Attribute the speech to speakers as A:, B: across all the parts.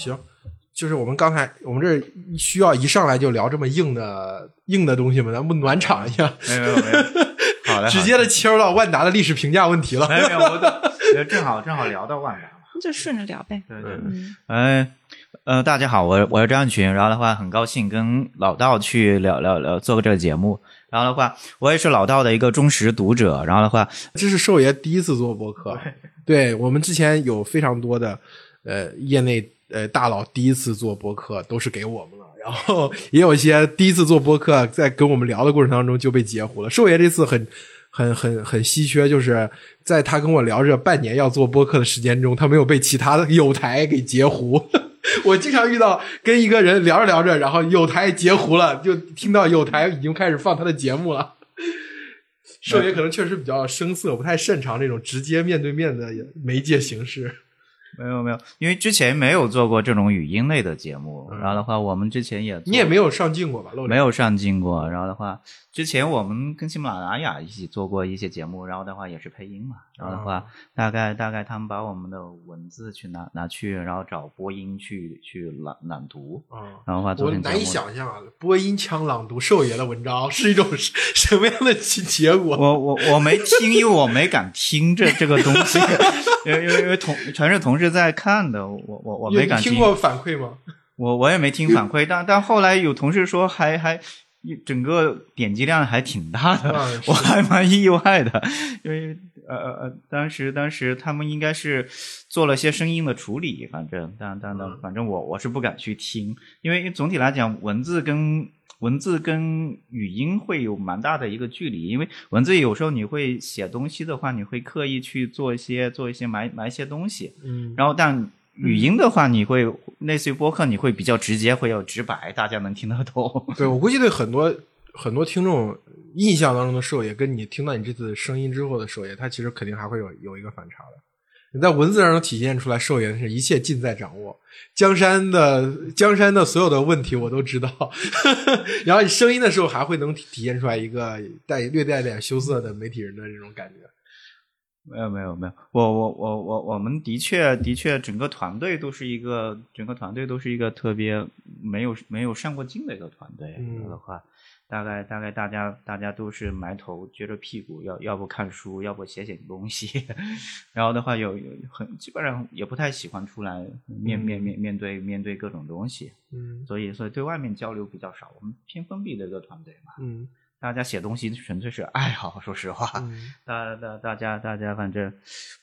A: 行，就是我们刚才我们这需要一上来就聊这么硬的硬的东西吗？咱不暖场一下，
B: 没有没有没有，好的，
A: 直接的切入到万达的历史评价问题了。
B: 没有没有，我正好正好聊到万达了，
C: 就顺着聊呗。
B: 对对，
C: 嗯，
B: 嗯呃，大家好，我我是张群，然后的话很高兴跟老道去聊聊聊做个这个节目，然后的话我也是老道的一个忠实读者，然后的话
A: 这是寿爷第一次做播客，对我们之前有非常多的呃业内呃大佬第一次做播客都是给我们了，然后也有一些第一次做播客在跟我们聊的过程当中就被截胡了。寿爷这次很很很很稀缺，就是在他跟我聊这半年要做播客的时间中，他没有被其他的有台给截胡。我经常遇到跟一个人聊着聊着，然后有台截胡了，就听到有台已经开始放他的节目了。寿爷可能确实比较生涩，不太擅长这种直接面对面的媒介形式。
B: 没有没有，因为之前没有做过这种语音类的节目，然后的话我们之前也
A: 你也没有上镜过吧？露脸
B: 没有上镜过，然后的话，之前我们跟喜马拉雅一起做过一些节目，然后的话也是配音嘛，然后的话，大概大概他们把我们的文字去拿拿去，然后找播音去去朗朗读，
A: 啊，
B: 然后的话做
A: 我难以。想象啊，播音腔朗读兽爷的文章是一种什什么样的结结果？
B: 我我我没听，因为我没敢听这这个东西，因为因为因为同全是同事在看的，我我我
A: 你
B: 没敢
A: 你听过反馈吗？
B: 我我也没听反馈，但但后来有同事说还还整个点击量还挺大的，
A: 啊
B: 我还蛮意外的，因为呃呃呃，当时当时他们应该是做了些声音的处理，反正但但但
A: 嗯。
B: 反正我我是不敢去听，因为总体来讲文字跟。文字跟语音会有蛮大的一个距离，因为文字有时候你会写东西的话，你会刻意去做一些做一些埋埋一些东西，
A: 嗯，
B: 然后但语音的话，你会类似于播客，你会比较直接，会有直白，大家能听得懂。
A: 对我估计对很多很多听众印象当中的寿爷，跟你听到你这次声音之后的寿爷，他其实肯定还会有有一个反差的。你在文字上能体现出来，寿爷是一切尽在掌握，江山的江山的所有的问题我都知道。然后你声音的时候，还会能体体现出来一个带略带点羞涩的媒体人的这种感觉。
B: 没有没有没有，我我我我我们的确的确，整个团队都是一个整个团队都是一个特别没有没有上过镜的一个团队。
A: 嗯
B: 的话，大概大概大家大家都是埋头撅着屁股，要要不看书，要不写写东西。然后的话有有很基本上也不太喜欢出来面面面面对面对各种东西。
A: 嗯
B: 所以所以对外面交流比较少，我们偏封闭的一个团队嘛，
A: 嗯
B: 大家写东西纯粹是爱好，说实话，
A: 嗯，
B: 大大大家大家反正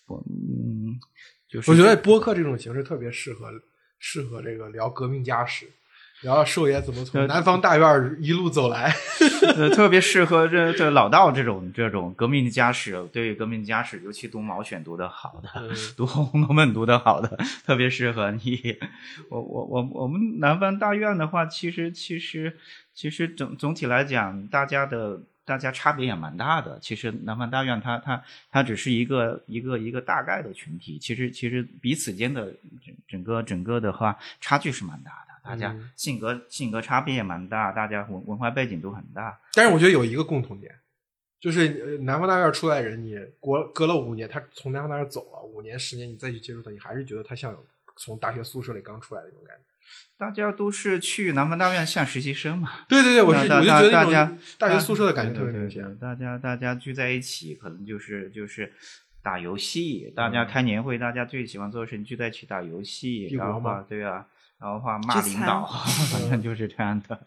B: 我嗯，就是
A: 我觉得播客这种形式特别适合适合这个聊革命家史，聊寿爷怎么从南方大院一路走来。
B: 呃特别适合这这老道这种这种革命家史，对革命家史，尤其读毛选读的好的，
A: 嗯
B: 读《红楼梦》读的好的，特别适合你。我我我我们南方大院的话，其实其实其实总总体来讲，大家的大家差别也蛮大的。其实南方大院它它它只是一个一个一个大概的群体，其实其实彼此间的整整个整个的话差距是蛮大的。大家
A: 嗯
B: 性格性格差别也蛮大，大家文文化背景都很大。
A: 但是我觉得有一个共同点，就是呃南方大院出来的人，你隔隔了五年，他从南方大院走了五年、十年，你再去接触他，你还是觉得他像有从大学宿舍里刚出来的那种感觉。
B: 大家都是去南方大院像实习生嘛，
A: 对对对，我是
B: 大
A: 我就觉得
B: 大家
A: 大学宿舍的感觉特别明显。
B: 对对对大家大家聚在一起，可能就是就是打游戏。大家开年会，大家最喜欢做的事情聚在一起打游戏，
A: 帝国
B: 然后话
A: 吗
B: 对啊，然后话骂领导，反正 就是这样的。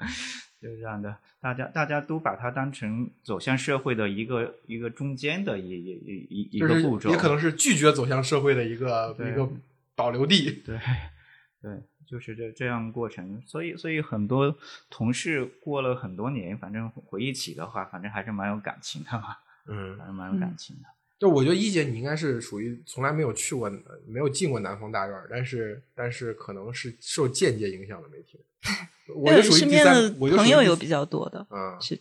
B: 就是这样的，大家大家都把它当成走向社会的一个一个中间的一一一一一个步骤，
A: 也可能是拒绝走向社会的一个一个保留地。
B: 对，对，就是这这样过程，所以所以很多同事过了很多年，反正回忆起的话，反正还是蛮有感情的嘛，
A: 嗯
B: 还，是蛮有感情的。
A: 就我觉得一姐你应该是属于从来没有去过、没有进过南方大院，但是但是可能是受间接影响的媒体。我就属于
C: 身边
A: 第三
C: 的，
A: 我就
C: 朋友有比较多的，
A: 嗯，
C: 是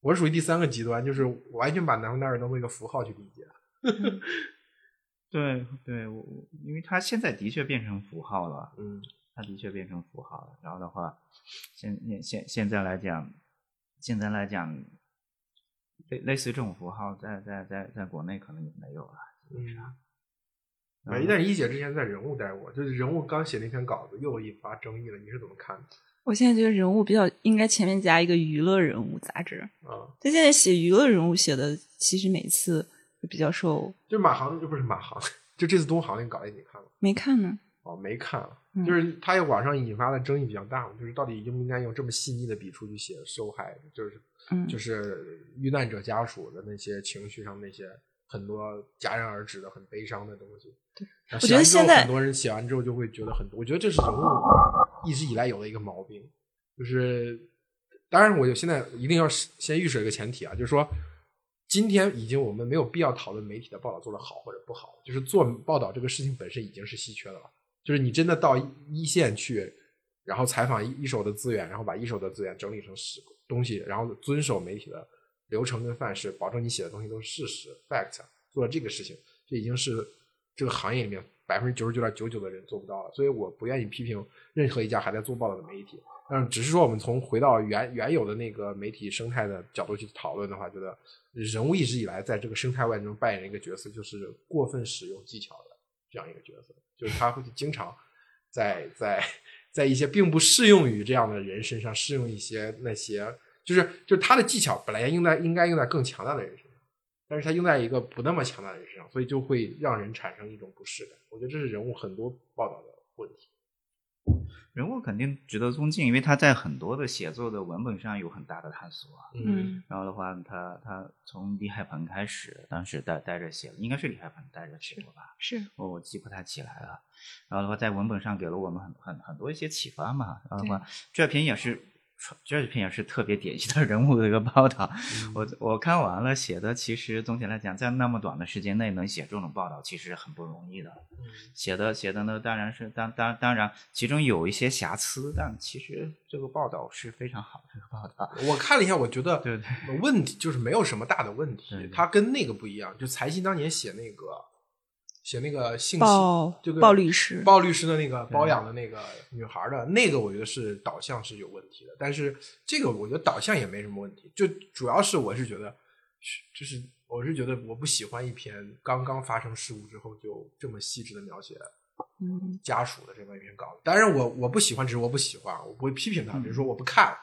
A: 我是属于第三个极端，就是完全把南方大院当做一个符号去理解。
B: 对对，我因为他现在的确变成符号了，
A: 嗯
B: 它的确变成符号了。然后的话，现现现现在来讲，现在来讲，类类似于这种符号在，在在在国内可能也没有了，基本上。
A: 哎，但是一姐之前在人物待过，就是人物刚写那篇稿子又引发争议了，你是怎么看的？
C: 我现在觉得人物比较应该前面加一个娱乐人物杂志。
A: 啊，
C: 他现在写娱乐人物写的，其实每次就比较受。
A: 就马航，就不是马航，就这次东航那个稿子你看了？
C: 没看呢。
A: 哦，没看，
C: 嗯
A: 就是他也网上引发的争议比较大嘛，就是到底应不应该用这么细腻的笔触去写受害，就是
C: 嗯，
A: 就是遇难者家属的那些情绪上那些很多戛然而止的很悲伤的东西。然后
C: 我觉得
A: 写完之后
C: 现在
A: 很多人写完之后就会觉得很多，我觉得这是人物一直以来有的一个毛病，就是当然我就现在一定要先预设一个前提啊，就是说。今天已经，我们没有必要讨论媒体的报道做得好或者不好，就是做报道这个事情本身已经是稀缺的了。就是你真的到一线去，然后采访一一手的资源，然后把一手的资源整理成史东西，然后遵守媒体的流程跟范式，保证你写的东西都是事实 fact，做了这个事情，这已经是这个行业里面百分之九十九点九九的人做不到了。所以我不愿意批评任何一家还在做报道的媒体，但只是说我们从回到原原有的那个媒体生态的角度去讨论的话，觉得人物一直以来在这个生态外中扮演一个角色，就是过分使用技巧的这样一个角色。就是他会经常在在在一些并不适用于这样的人身上适用一些那些，就是就是他的技巧本来用在应该用在更强大的人身上，但是他用在一个不那么强大的人身上，所以就会让人产生一种不适感。我觉得这是人物很多报道的问题。
B: 人物肯定值得尊敬，因为他在很多的写作的文本上有很大的探索啊。
C: 嗯
B: 然后的话，他他从李海鹏开始，当时带带着写，应该是李海鹏带着写的吧？
C: 是
B: 我我记不太起来了。然后的话，在文本上给了我们很很很多一些启发嘛。然后的话，这篇也是这篇也是特别典型的人物的一个报道。我我看完了，写的其实总体来讲，在那么短的时间内能写这种报道，其实很不容易的。写的写的呢，当然是当当当然，其中有一些瑕疵，但其实这个报道是非常好的这个报道。
A: 我看了一下，我觉得
B: 对对
A: 问题就是没有什么大的问题
B: 对，对
A: 他跟那个不一样。就财新当年写那个写那个信息
C: 鲍
A: 这个
C: 鲍律师
A: 鲍律师的那个包养的那个女孩的那个，我觉得是导向是有问题的。但是这个我觉得导向也没什么问题，就主要是我是觉得，就是我是觉得我不喜欢一篇刚刚发生事故之后就这么细致的描写
C: 嗯
A: 家属的这么一篇稿子。当然我我不喜欢，只是我不喜欢，我不会批评他，比如说我不看，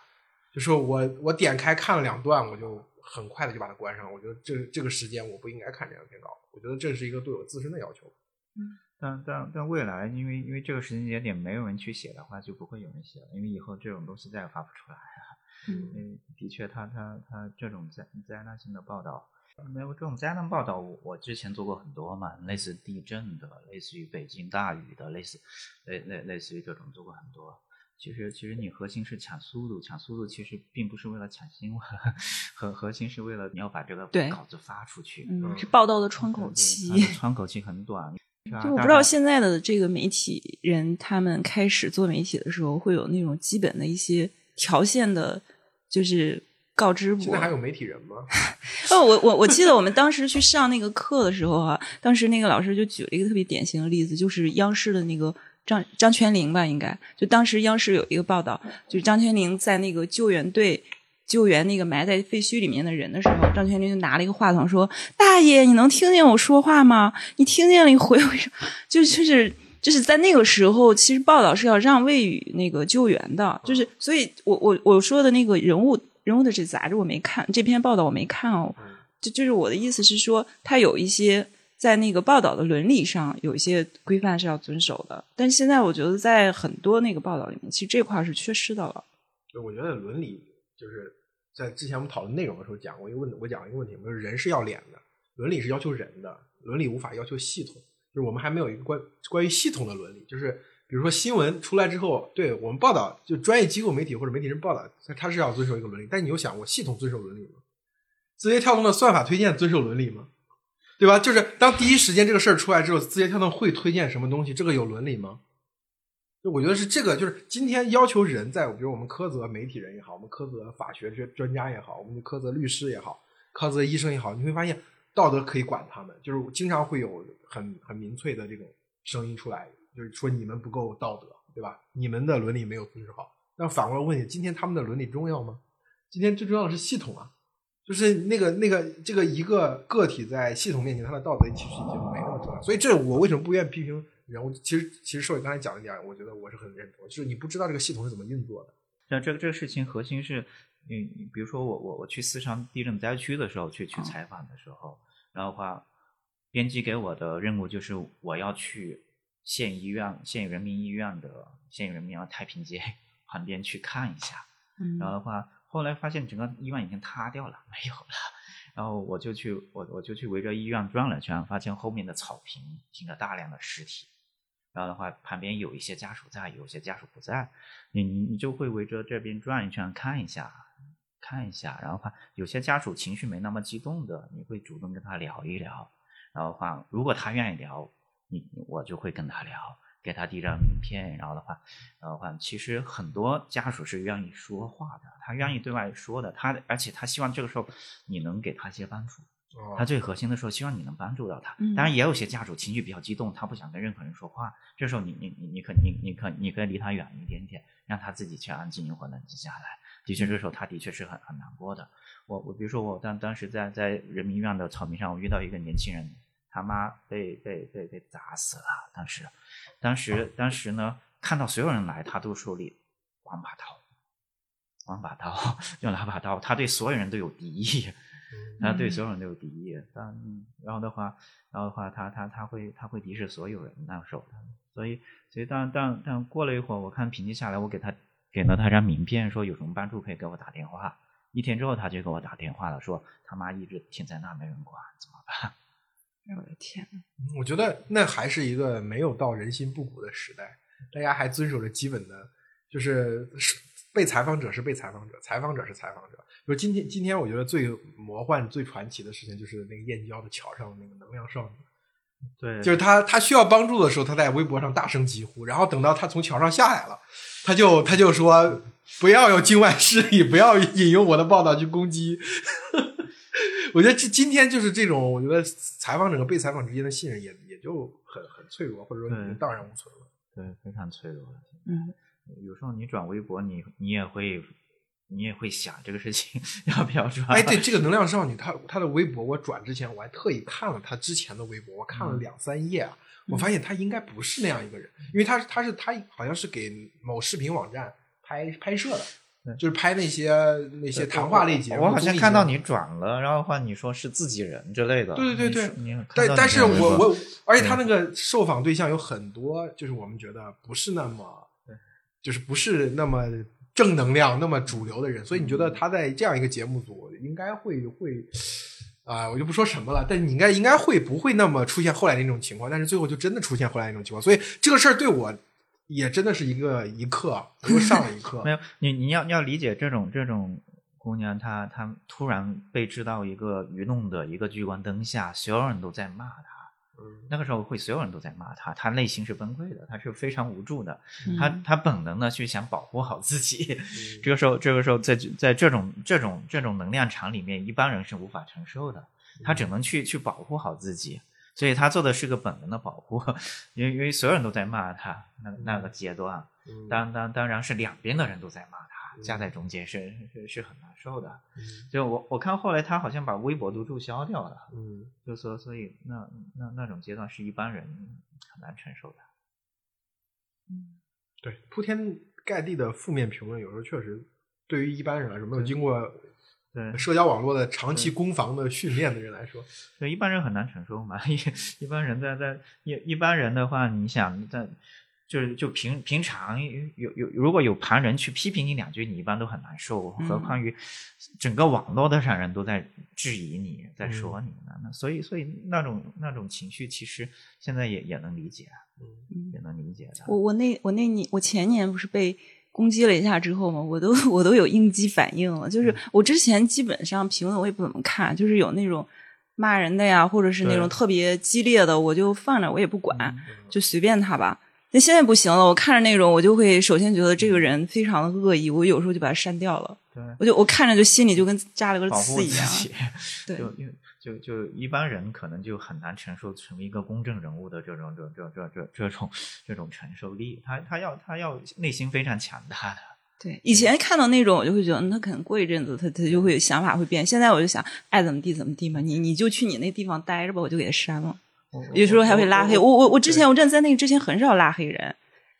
A: 就说我我点开看了两段，我就很快的就把它关上。我觉得这这个时间我不应该看这样一篇稿，我觉得这是一个对我自身的要求。
B: 嗯但但但未来，因为因为这个时间节点没有人去写的话，就不会有人写了，因为以后这种东西再也发不出来了。
C: 嗯
B: 因为的确他，他他这种灾灾难性的报道，没有这种灾难报道，我我之前做过很多嘛，类似地震的，类似于北京大雨的，类似类类类似于这种做过很多。其实其实你核心是抢速度，抢速度其实并不是为了抢新闻，核核心是为了你要把这个
C: 对
B: 稿子发出去。
C: 嗯，是报道的窗口期
B: 窗口期很短。
C: 就我不知道现在的这个媒体人，他们开始做媒体的时候，会有那种基本的一些条线的，就是告知我
A: 现在还。有媒体人吗？
C: 哦，我我我记得我们当时去上那个课的时候啊，当时那个老师就举了一个特别典型的例子，就是央视的那个张张泉灵吧，应该就当时央视有一个报道，就是张泉灵在那个救援队救援那个埋在废墟里面的人的时候，张泉灵就拿了一个话筒说：“大爷，你能听见我说话吗？你听见了，你回回。”就就是就是在那个时候，其实报道是要让位于那个救援的，就是所以我我我说的那个人物人物的这杂志我没看，这篇报道我没看哦。就就是我的意思是说，他有一些在那个报道的伦理上有一些规范是要遵守的，但现在我觉得在很多那个报道里面，其实这块儿是缺失的了。
A: 就我觉得伦理就是在之前我们讨论内容的时候讲过一个问，我讲一个问题，就是人是要脸的，伦理是要求人的，伦理无法要求系统，就是我们还没有一个关关于系统的伦理，就是比如说新闻出来之后，对我们报道就专业机构媒体或者媒体人报道，他他是要遵守一个伦理，但你又想，过系统遵守伦理吗？字节跳动的算法推荐遵守伦理吗？对吧？就是当第一时间这个事儿出来之后，字节跳动会推荐什么东西，这个有伦理吗？就我觉得是这个，就是今天要求人在，比如我们苛责媒体人也好，我们苛责法学专专家也好，我们苛责律师也好，苛责医生也好，你会发现道德可以管他们，就是经常会有很很民粹的这种声音出来，就是说你们不够道德，对吧？你们的伦理没有遵守好。那反过来问你，今天他们的伦理重要吗？今天最重要的是系统啊，就是那个那个这个一个个体在系统面前，他的道德其实已经没那么重要。所以这我为什么不愿意批评人物？其实其实受你刚才讲一点，我觉得我是很认同，就是你不知道这个系统是怎么运作的。
B: 像这个这个事情核心是，你你比如说我我我去四川地震灾区的时候去去采访的时候，然后话，编辑给我的任务就是我要去县医院、县人民医院的县人民医院太平街 旁边去看一下。
C: 嗯
B: 然后的话，后来发现整个医院已经塌掉了，没有了。然后我就去我我就去围着医院转了圈，发现后面的草坪停了大量的尸体。然后的话，旁边有一些家属在，有些家属不在，你你你就会围着这边转一圈看一下，看一下。然后话，有些家属情绪没那么激动的，你会主动跟他聊一聊。然后话，如果他愿意聊，你我就会跟他聊，给他递张名片。然后的话，然后的话，其实很多家属是愿意说话的，他愿意对外说的，他而且他希望这个时候你能给他一些帮助。
A: 哦
B: 他最核心的时候，希望你能帮助到他。
C: 嗯
B: 当然，也有些家属情绪比较激动，他不想跟任何人说话。这时候你，你你你可你你可你可以离他远一点点，让他自己去安静一会儿，冷静下来。的确，这时候他的确是很很难过的。我我比如说我当当时在在人民医院的草坪上，我遇到一个年轻人，他妈被被被被砸死了。当时，当时当时呢，看到所有人来，他都手里王把刀，王把刀，用拿把刀，他对所有人都有敌意。他对所有人都有敌意，但然后的话，然后的话，他他他会他会敌视所有人那时候，所以所以但但但过了一会儿，我看平静下来，我给他给了他张名片，说有什么帮助可以给我打电话。一天之后，他就给我打电话了，说他妈一直停在那没人管，怎么办？
C: 我的天呐，
A: 我觉得那还是一个没有到人心不古的时代，大家还遵守着基本的，就是是被采访者是被采访者，采访者是采访者。就今天，今天我觉得最魔幻、最传奇的事情就是那个燕郊的桥上的那个能量少女，
B: 对，
A: 就是他他需要帮助的时候，他在微博上大声疾呼，然后等到他从桥上下来了，他就他就说不要有境外势力，不要引用我的报道去攻击。我觉得这今天就是这种，我觉得采访者和被采访之间的信任也也就很很脆弱，或者说已经荡然无存了。
B: 对，非常脆弱。
C: 嗯，
B: 有时候你转微博，你你也会你也会想这个事情 要不要转。
A: 哎，对，这个能量少女，她她的微博，我转之前我还特意看了她之前的微博，我看了两三页啊，我发现她应该不是那样一个人，因为她她是她好像是给某视频网站拍拍摄的
B: 对，
A: 就是拍那些那些谈话类节目。
B: 我好像看到你转了，然后的话你说是自己人之类的。
A: 对对对但但是我我，而且他那个受访对象有很多，就是我们觉得不是那么，就是不是那么正能量、那么主流的人，所以你觉得他在这样一个节目组应该会会啊、我就不说什么了，但你应该应该会不会那么出现后来那种情况？但是最后就真的出现后来那种情况，所以这个事儿对我也真的是一个一课，又上了一课
B: 没。有你你要你要理解这种这种姑娘，她她突然被知道一个愚弄的一个聚光灯下，所有人都在骂她。
A: 嗯
B: 那个时候会所有人都在骂她，她内心是崩溃的，她是非常无助的，
C: 嗯
B: 她她本能的去想保护好自己。
A: 嗯
B: 这个时候，这个时候在在这种这种这种能量场里面，一般人是无法承受的，他只能去去保护好自己，所以他做的是个本能的保护，因为因为所有人都在骂他，那那个阶段，
A: 嗯
B: 当当当然是两边的人都在骂他，夹在中间是是是很难受的。
A: 嗯
B: 就我我看后来他好像把微博都注销掉了，
A: 嗯
B: 就说所以那那那种阶段是一般人很难承受的。
A: 对，铺天盖地的负面评论，有时候确实对于一般人来说，没有经过
B: 对
A: 社交网络的长期攻防的训练的人来说，
B: 对，一般人很难承受嘛。一一般人在在一一般人的话，你想在就是就平平常有有如果有旁人去批评你两句，你一般都很难受，
C: 嗯
B: 何况于整个网络的上人都在质疑你，在说你呢。那所以所以那种那种情绪，其实现在也也能理解，
C: 嗯
B: 也能理解的。
C: 我我那我那年我前年不是被攻击了一下之后嘛，我都 我都有应激反应了。就是我之前基本上评论我也不怎么看，就是有那种骂人的呀，或者是那种特别激烈的，我就放着我也不管，
B: 嗯
C: 就随便他吧。但现在不行了，我看着那种，我就会首先觉得这个人非常的恶意，我有时候就把他删掉了。
B: 对，
C: 我就我看着就心里就跟扎了个刺一样。对
B: 就因为就就一般人可能就很难承受成为一个公正人物的这种这这这这这种这种承受力，他他要他要内心非常强大的。
C: 对，以前看到那种，我就会觉得，嗯他可能过一阵子，他他就会想法会变。现在我就想，爱怎么地怎么地嘛，你你就去你那地方待着吧，我就给他删了。有时候还会拉黑。我我我之前我真的在那个之前很少拉黑人。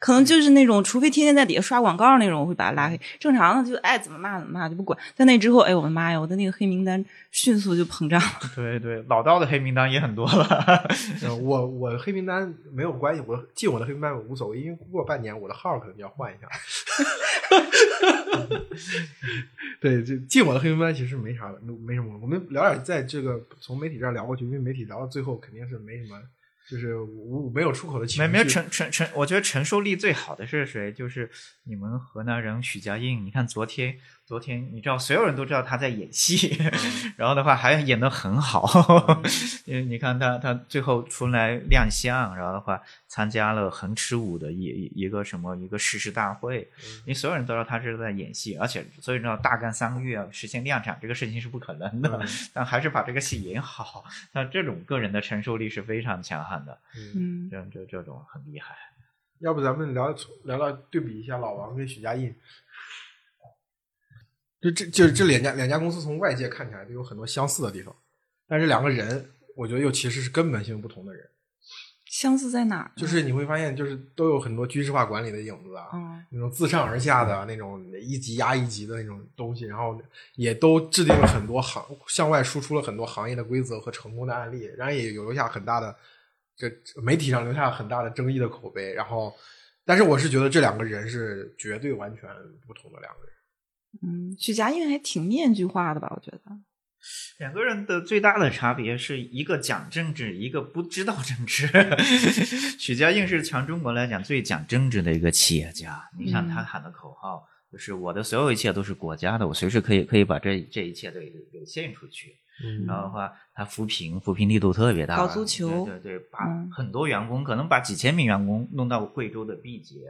C: 可能就是那种，除非天天在底下刷广告那种，我会把他拉黑。正常的就爱怎么骂怎么骂，就不管。在那之后，哎，我的妈呀，我的那个黑名单迅速就膨胀了。
B: 对对，老道的黑名单也很多了。
A: 我我黑名单没有关系，我进我的黑名单我无所谓，因为过半年我的号可能就要换一下。对，就进我的黑名单其实没啥的，没什么。我们聊点在这个从媒体这儿聊过去，因为媒体聊到最后肯定是没什么。就是无没有出口的情绪，
B: 没没有承承承，我觉得承受力最好的是谁？就是你们河南人许家印。你看昨天。昨天你知道，所有人都知道他在演戏，然后的话还演得很好。因为你看他，他最后出来亮相，然后的话参加了横驰舞的一一个什么一个誓师大会。因为所有人都知道他是在演戏，而且所有人知道大干三个月实现量产这个事情是不可能的，但还是把这个戏演好。那这种个人的承受力是非常强悍的。
C: 嗯，
B: 这这这种很厉害。
A: 要不咱们聊聊聊对比一下老王跟许家印。就这就是这两家两家公司从外界看起来都有很多相似的地方，但是两个人，我觉得又其实是根本性不同的人。
C: 相似在哪？
A: 就是你会发现，就是都有很多军事化管理的影子啊，那种自上而下的那种一级压一级的那种东西，然后也都制定了很多行向外输出了很多行业的规则和成功的案例，然后也有留下很大的这媒体上留下很大的争议的口碑。然后，但是我是觉得这两个人是绝对完全不同的两个人。
C: 嗯，许家印还挺面具化的吧？我觉得
B: 两个人的最大的差别是一个讲政治，一个不知道政治。许家印是全中国来讲最讲政治的一个企业家。你看他喊的口号就是“我的所有一切都是国家的，我随时可以可以把这这一切都给给献出去。”然后的话，他扶贫扶贫力度特别大，
C: 搞足球，
B: 对对，把很多员工可能把几千名员工弄到贵州的毕节，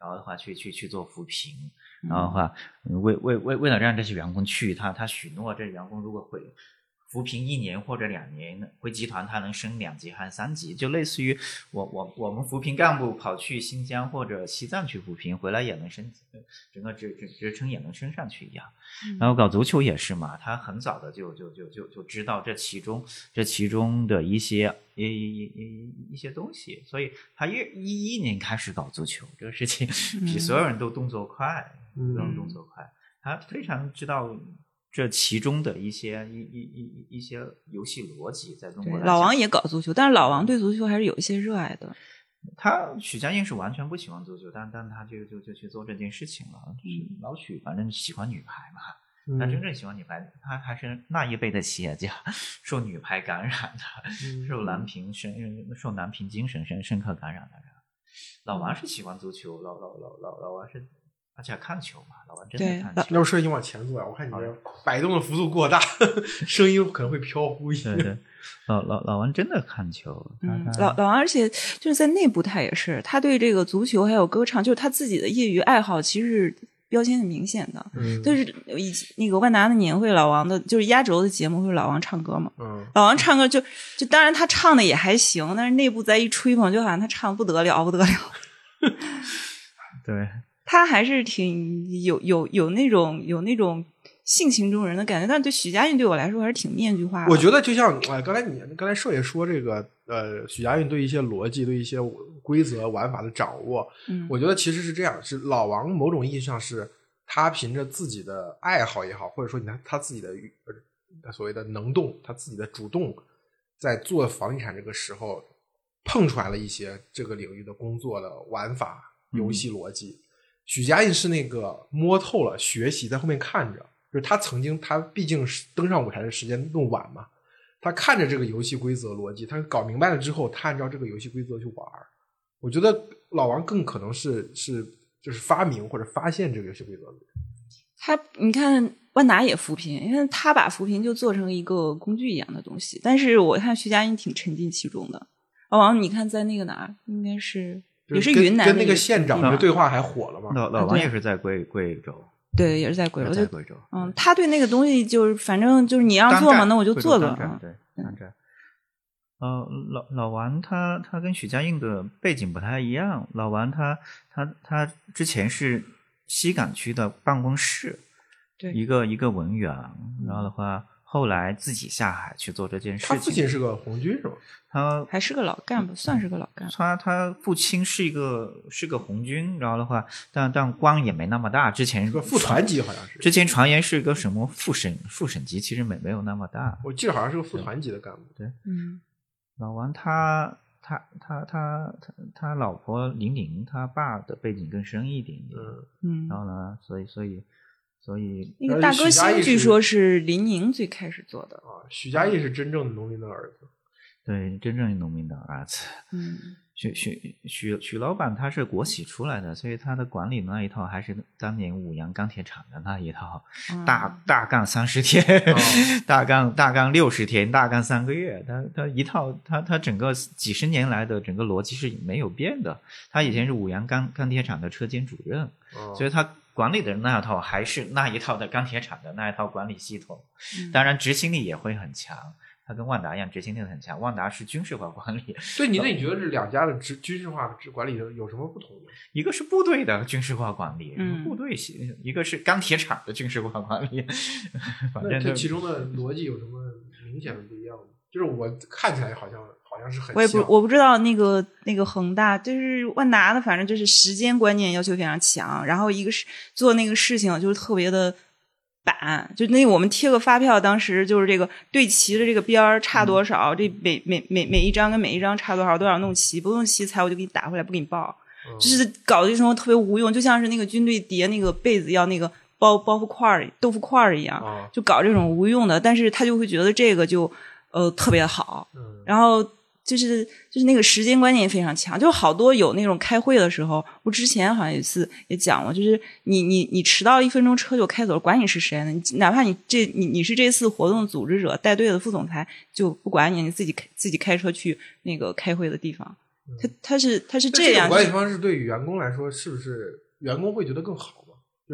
B: 然后的话去去去做扶贫。然后的话，为为为为了让这些员工去，他他许诺这员工如果回扶贫一年或者两年，回集团他能升两级还是三级，就类似于我我我们扶贫干部跑去新疆或者西藏去扶贫，回来也能升，整个职职职称也能升上去一样。然后搞足球也是嘛，他很早的就就就就就知道这其中这其中的一些一一一一些东西，所以他一一一年开始搞足球这个事情，比所有人都动作快，所有人动作快，他非常知道。这其中的一些一一一一些游戏逻辑，在中国
C: 老王也搞足球，但是老王对足球还是有一些热爱的。
B: 他许家印是完全不喜欢足球，但但他就就就去做这件事情了。老许反正喜欢女排嘛，他真正喜欢女排，他还是那一辈的企业家，受女排感染的，受蓝屏深受蓝屏精神深深刻感染的人。老王是喜欢足球，老老老老老王是。而且看球嘛，老王真的看球。
A: 要不摄影往前坐啊？我看你这摆动的幅度过大，声音可能会飘忽一些。
B: 对对，老老老王真的看球。
C: 嗯，老老王，而且就是在内部，他也是，他对这个足球还有歌唱，就是他自己的业余爱好，其实标签很明显的。
A: 嗯，
C: 就是以那个万达的年会，老王的就是压轴的节目，会老王唱歌嘛。
A: 嗯，
C: 老王唱歌就就当然他唱的也还行，但是内部再一吹捧，就好像他唱不得了，不得了。
B: 对。
C: 他还是挺有有有那种有那种性情中人的感觉，但对许家印对我来说还是挺面具化的。
A: 我觉得就像哎，刚才你刚才硕也说这个呃，许家印对一些逻辑、对一些规则玩法的掌握，
C: 嗯，
A: 我觉得其实是这样，是老王某种意义上是他凭着自己的爱好也好，或者说你看他自己的所谓的能动，他自己的主动，在做房地产这个时候碰出来了一些这个领域的工作的玩法、游戏逻辑。许家印是那个摸透了，学习在后面看着，就是他曾经，他毕竟是登上舞台的时间更晚嘛，他看着这个游戏规则逻辑，他搞明白了之后，他按照这个游戏规则去玩我觉得老王更可能是是就是发明或者发现这个游戏规则。
C: 他你看万达也扶贫，因为他把扶贫就做成一个工具一样的东西，但是我看徐家印挺沉浸其中的。老王，你看在那个哪儿，应该是。也是云南
A: 跟那个县长的对话还火了吗？
B: 老老王也是在贵贵州，
C: 对，也是在贵州，
B: 在贵州。
C: 嗯，他对那个东西就是，反正就是你让做嘛，那我就做
B: 了。对，当战。呃，老老王他他跟许家印的背景不太一样。老王他他他之前是西岗区的办公室，
C: 对，
B: 一个一个文员，然后的话。后来自己下海去做这件事
A: 他
B: 情。
A: 父亲是个红军是吧？
B: 他
C: 还是个老干部，算是个老干部。
B: 他他父亲是一个是个红军，然后的话，但但官也没那么大。之前
A: 是个副团级好像是，
B: 之前传言是一个什么副省副省级，其实没没有那么大。
A: 我记得好像是个副团级的干部。
C: 对嗯，
B: 老王他他他他他他老婆玲玲，他爸的背景更深一点点。
A: 嗯，
C: 嗯
B: 然，后呢，所以所以所以
C: 那个大歌星据说是林宁最开始做的。
A: 啊，许家印是真正的农民的儿子。
B: 对真正的农民的儿子。
C: 嗯，
B: 许许许许老板他是国企出来的，所以他的管理那一套还是当年五羊钢铁厂的那一套，
C: 嗯
B: 大大干三十天，大干大干六十天，大干三个月，他他一套他他整个几十年来的整个逻辑是没有变的。他以前是五羊钢钢铁厂的车间主任，
A: 哦
B: 所以他管理的那一套还是那一套的钢铁厂的那一套管理系统，
C: 嗯
B: 当然执行力也会很强。他跟万达一样，执行力很强。万达是军事化管理，
A: 对你，那你觉得这两家的执军事化管理有有什么不同呢？
B: 一个是部队的军事化管理，
C: 嗯
B: 部队系；一个是钢铁厂的军事化管理。反正就
A: 这其中的逻辑有什么明显的不一样吗？就是我看起来好像好像是很
C: 我也不我不知道那个那个恒大就是万达的，反正就是时间观念要求非常强，然后一个是做那个事情就是特别的板，就那我们贴个发票，当时就是这个对齐的这个边儿差多少，这每每每每一张跟每一张差多少，都要弄齐，不弄齐才我就给你打回来，不给你报，
A: 嗯。
C: 就是搞的这种特别无用，就像是那个军队叠那个被子要那个包包袱块儿、豆腐块儿一样，
A: 啊，
C: 就搞这种无用的，但是他就会觉得这个就呃特别好，
A: 嗯。
C: 然后就是就是那个时间观念也非常强，就好多有那种开会的时候，我之前好像有一次也讲过，就是你你你迟到一分钟车就开走了，管你是谁呢？你哪怕你这你你是这次活动组织者带队的副总裁，就不管你，你自己开自己开车去那个开会的地方。他他是他是这样，
A: 种管理方式对于员工来说，是不是员工会觉得更好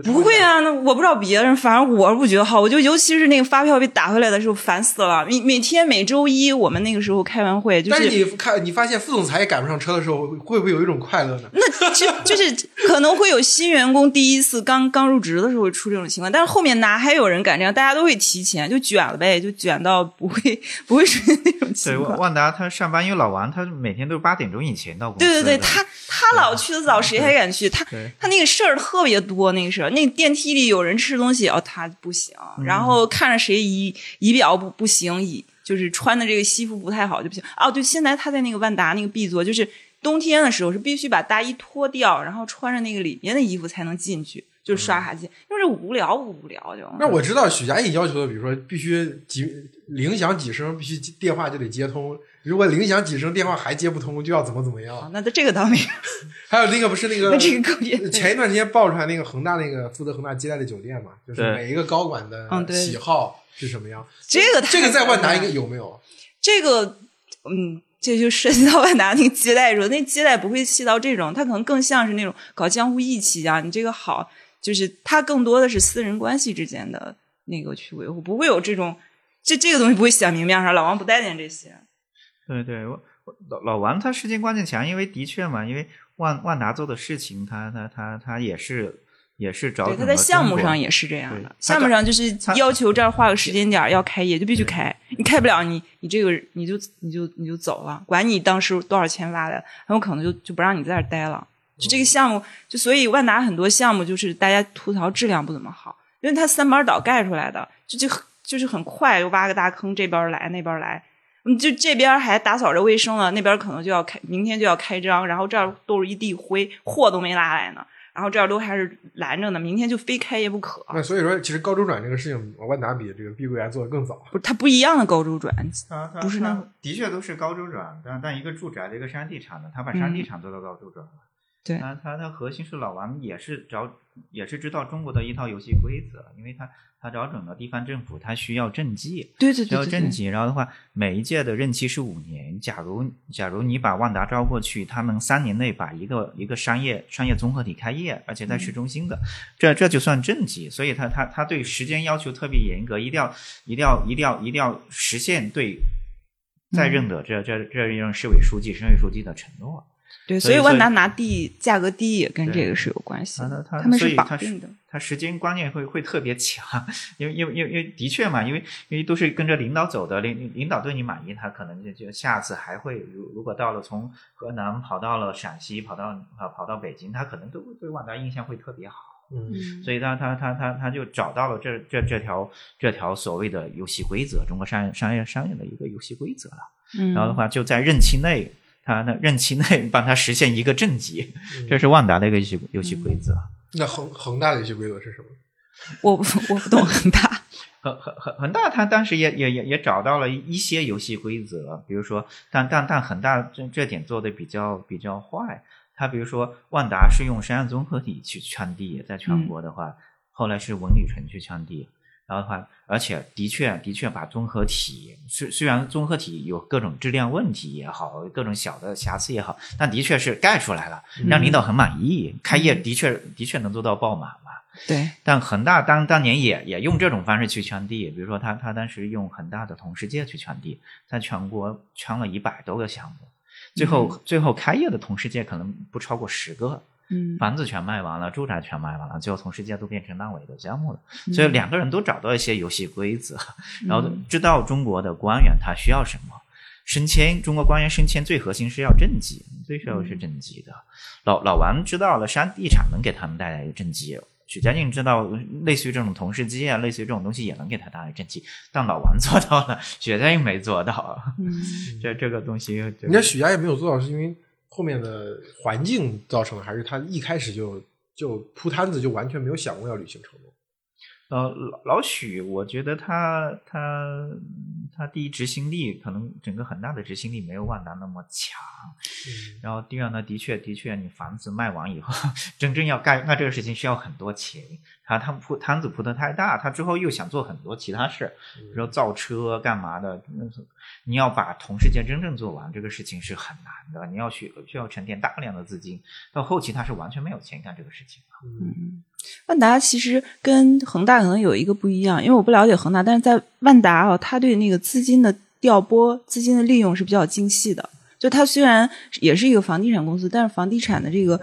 C: 不会啊，那我不知道别人，反正我是不觉得好。我就尤其是那个发票被打回来的时候，烦死了。每每天每周一，我们那个时候开完会，就
A: 但是你看，你发现副总裁也赶不上车的时候，会不会有一种快乐呢？
C: 那就就是 可能会有新员工第一次刚刚入职的时候会出这种情况，但是后面哪还有人敢这样？大家都会提前就卷了呗，就卷到不会 不会出现那种情况。
B: 万万达他上班，因为老王他每天都是八点钟以前到公司
C: 对对对，他他老去的早，谁还敢去？他他那个事儿特别多，那个事儿，那电梯里有人吃东西，哦，他不行，然后看着谁仪仪表不不行，仪就是穿的这个西服不太好就不行。哦，对，现在他在那个万达那个 B 座，就是冬天的时候是必须把大衣脱掉，然后穿着那个里面的衣服才能进去，就是刷卡进，因为这无聊不无聊就。
A: 那我知道许佳印要求的，比如说必须几铃响几声，必须电话就得接通。如果铃响几声电话还接不通，就要怎么怎么样
C: 啊。那这个倒没有，
A: 还有那个不是那个
C: 那这个
A: 前一段时间爆出来那个恒大那个负责恒大接待的酒店嘛，就是每一个高管的喜好是什么样。
C: 这个
A: 这个在万达应该有没有？
C: 这个，嗯，这就涉及到万达那个接待说，那接待不会细到这种，他可能更像是那种搞江湖义气啊。你这个好，就是他更多的是私人关系之间的那个去维护，不会有这种这这个东西不会写明面上。老王不待见这些，
B: 对对，我我老老王他时间观念强，因为的确嘛，因为万万达做的事情，他他他他也是也是找
C: 对，他在项目上也是这样的。项目上就是要求这儿画个时间点要开业，就必须开，你开不了，你你这个你就你就你就走了，管你当时多少钱挖的，很有可能就就不让你在这儿待了。就这个项目，就所以万达很多项目就是大家吐槽质量不怎么好，因为它三板倒盖出来的，就就就是很快就挖个大坑，这边来那边来，嗯，就这边儿还打扫着卫生呢，那边儿可能就要开，明天就要开张，然后这儿都是一地灰，货都没拉来呢，然后这儿都还是拦着呢，明天就非开业不可。
A: 那所以说，其实高周转这个事情，万达比这个碧桂园做的更早。
C: 不是它不一样的高周转，
B: 他他
C: 不是那
B: 他的确都是高周转，但但一个住宅的一个山地产的，他把山地产做到高周转了。
C: 对
B: 他他他核心是老王也是找也是知道中国的一套游戏规则，因为他他找准了地方政府，他需要政绩，
C: 对对
B: 对要
C: 对对对，
B: 政绩。然后的话，每一届的任期是五年。假如假如你把万达招过去，他能三年内把一个一个商业商业综合体开业，而且在市中心的，这这就算政绩。所以他他他对时间要求特别严格，一定要一定要一定要一定要实现对在任的这这这一任市委书记、省委书记的承诺。
C: 对，
B: 所以
C: 万达拿地价格低也跟这个是有关系
B: 他
C: 的，
B: 他
C: 他们是绑定的。
B: 他时间观念会会特别强，因为因为因为因为的确嘛，因为因为都是跟着领导走的，领领导对你满意，他可能就就下次还会，如如果到了从河南跑到了陕西，跑到啊跑到北京，他可能都对万达印象会特别好。
A: 嗯
B: 所以他他他他他就找到了这这这条这条所谓的游戏规则，中国商业商业商业的一个游戏规则了。
C: 嗯，
B: 然后的话，就在任期内，他那任期内帮他实现一个政绩，这是万达的一个游戏游戏规则。
A: 那恒恒大的游戏规则是什么？
C: 我不我不懂恒大，
B: 恒恒恒恒大，他当时也也也也找到了一些游戏规则，比如说，但但但恒大这这点做的比较比较坏。他比如说，万达是用商业综合体去圈地，在全国的话，后来是文旅城去圈地，然后的话，而且的确的确把综合体，虽虽然综合体有各种质量问题也好，各种小的瑕疵也好，但的确是盖出来了，让领导很满意，开业的确的确能做到爆满嘛。
C: 对，
B: 但恒大当当年也也用这种方式去圈地，比如说他他当时用恒大的同世界去圈地，在全国圈了一百多个项目，最后、最后开业的同世界可能不超过十个，
C: 嗯
B: 房子全卖完了，住宅全卖完了，最后从世界都变成烂尾的项目了。
C: 嗯
B: 所以两个人都找到一些游戏规则，然后知道中国的官员他需要什么。升迁，中国官员升迁最核心是要政绩，最需要是政绩的。老老王知道了山地产能给他们带来政绩，许家印知道类似于这种同世界啊，类似于这种东西也能给他带来政绩，但老王 做到了，许家印没做到。
C: 嗯
B: 这这个东西，
A: 人家许家印没有做到，是因为后面的环境造成的，还是他一开始就就铺摊子就完全没有想过要履行承诺？
B: 呃，老老许，我觉得他他他第一执行力可能整个恒大的执行力没有万达那么强，
A: 嗯
B: 然后第二呢，的确的确，你房子卖完以后，真正要干，那这个事情需要很多钱，他他铺摊子铺的太大，他之后又想做很多其他事，比如说造车干嘛的，那是你要把同时间真正做完，这个事情是很难的，你要需需要沉淀大量的资金，到后期他是完全没有钱干这个事情的。
C: 嗯，万达其实跟恒大可能有一个不一样，因为我不了解恒大，但是在万达啊，他对那个资金的调拨、资金的利用是比较精细的。就它虽然也是一个房地产公司，但是房地产的这个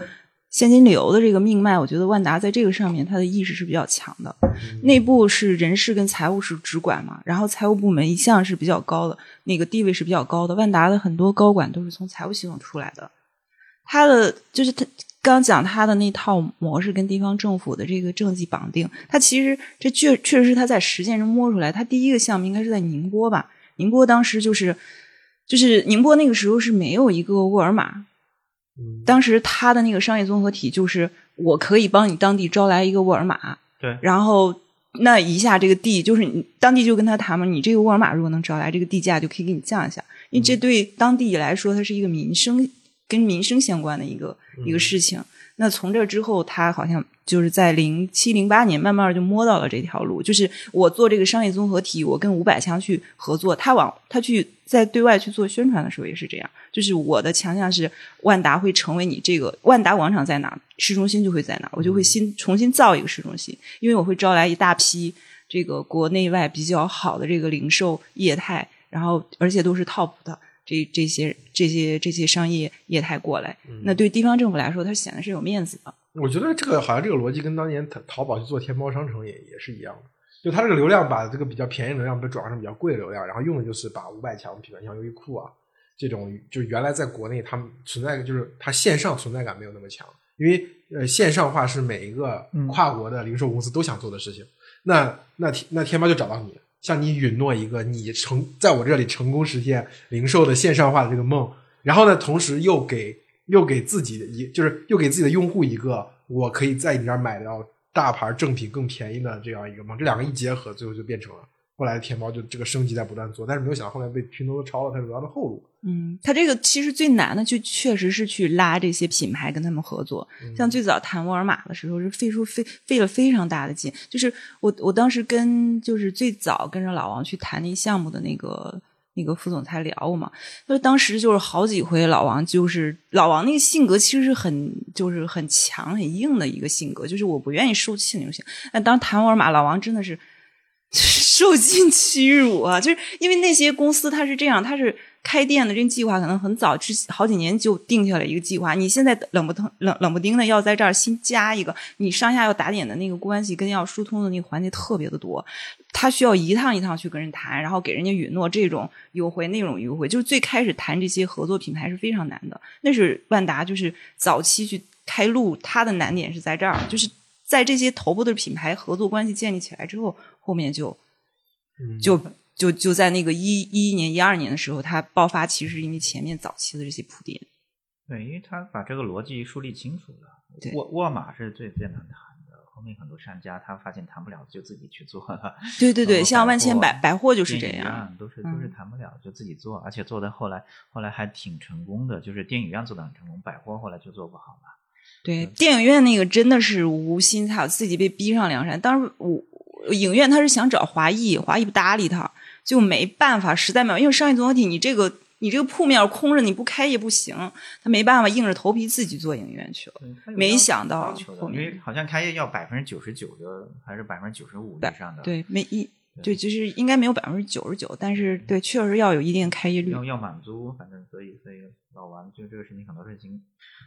C: 现金流的这个命脉，我觉得万达在这个上面它的意识是比较强的。内部是人事跟财务是直管嘛，然后财务部门一向是比较高的，那个地位是比较高的。万达的很多高管都是从财务系统出来的，他的就是他刚讲他的那套模式跟地方政府的这个政绩绑定，他其实这确确实是他在实践中摸出来。他第一个项目应该是在宁波吧？宁波当时就是就是宁波那个时候是没有一个沃尔玛，当时他的那个商业综合体就是我可以帮你当地招来一个沃尔玛，
B: 对，
C: 然后那一下这个地就是你当地就跟他谈嘛，你这个沃尔玛如果能招来，这个地价就可以给你降一下，因为这对当地来说它是一个民生跟民生相关的一个、一个事情。那从这之后，他好像就是在零七零八年慢慢就摸到了这条路，就是我做这个商业综合体，我跟五百强去合作，他往他去在对外去做宣传的时候也是这样，就是我的强项是万达会成为你这个万达广场在哪儿，市中心就会在哪儿，我就会新重新造一个市中心，因为我会招来一大批这个国内外比较好的这个零售业态，然后而且都是 top 的。这这些这些这些商业业态过来，那对地方政府来说，它显得是有面子的。
A: 我觉得这个好像这个逻辑跟当年淘淘宝去做天猫商城也也是一样的，就它这个流量把这个比较便宜的流量被转化成比较贵的流量，然后用的就是把五百强品牌像优衣库啊这种，就原来在国内他们存在就是它线上存在感没有那么强，因为呃线上化是每一个跨国的零售公司都想做的事情，那那天那天猫就找到你，向你允诺一个你成在我这里成功实现零售的线上化的这个梦，然后呢，同时又给又给自己的一就是又给自己的用户一个我可以在你这儿买到大牌正品更便宜的这样一个梦，这两个一结合，最后就变成了后来天猫就这个升级在不断做，但是没有想到后来被拼多多抄了它主要的后路。
C: 嗯，它这个其实最难的就确实是去拉这些品牌跟他们合作。像最早谈沃尔玛的时候，是费出费费了非常大的劲。就是我我当时跟就是最早跟着老王去谈那项目的那个那个副总裁聊过嘛，就当时就是好几回老王就是老王那个性格其实是很就是很强很硬的一个性格，就是我不愿意受气那种性。但当谈沃尔玛，老王真的是。受尽屈辱啊！就是因为那些公司它是这样，它是开店的这计划可能很早之好几年就定下来一个计划，你现在冷不腾冷冷不丁的要在这儿新加一个，你上下要打点的那个关系跟要疏通的那个环节特别的多，他需要一趟一趟去跟人谈，然后给人家允诺这种优惠那种优惠，就是最开始谈这些合作品牌是非常难的，那是万达就是早期去开路，它的难点是在这儿，就是。在这些头部的品牌合作关系建立起来之后，后面就就就就在那个一一一年、一二年的时候，它爆发，其实因为前面早期的这些铺垫。
B: 对，因为他把这个逻辑梳理清楚了。沃沃尔玛是最最难谈的，后面很多商家他发现谈不了，就自己去做了。
C: 对对对，像万千百百货就是这样，
B: 都是都是谈不了，就自己做，而且做的后来后来还挺成功的，就是电影院做的很成功，百货后来就做不好了。
C: 对电影院那个真的是无心插自己被逼上梁山。当时我影院他是想找华谊，华谊不搭理他，就没办法，实在没有，因为商业综合体，你这个你这个铺面空着，你不开业不行，他没办法，硬着头皮自己做影院去了。没想到，
B: 因为好像开业要百分之九十九的，还是百分之九十五以上的？
C: 对，没一。对，就是应该没有百分之九十九，但是对，确实要有一定开业率。
B: 要要满足，反正所以所以老王就这个事情很多事情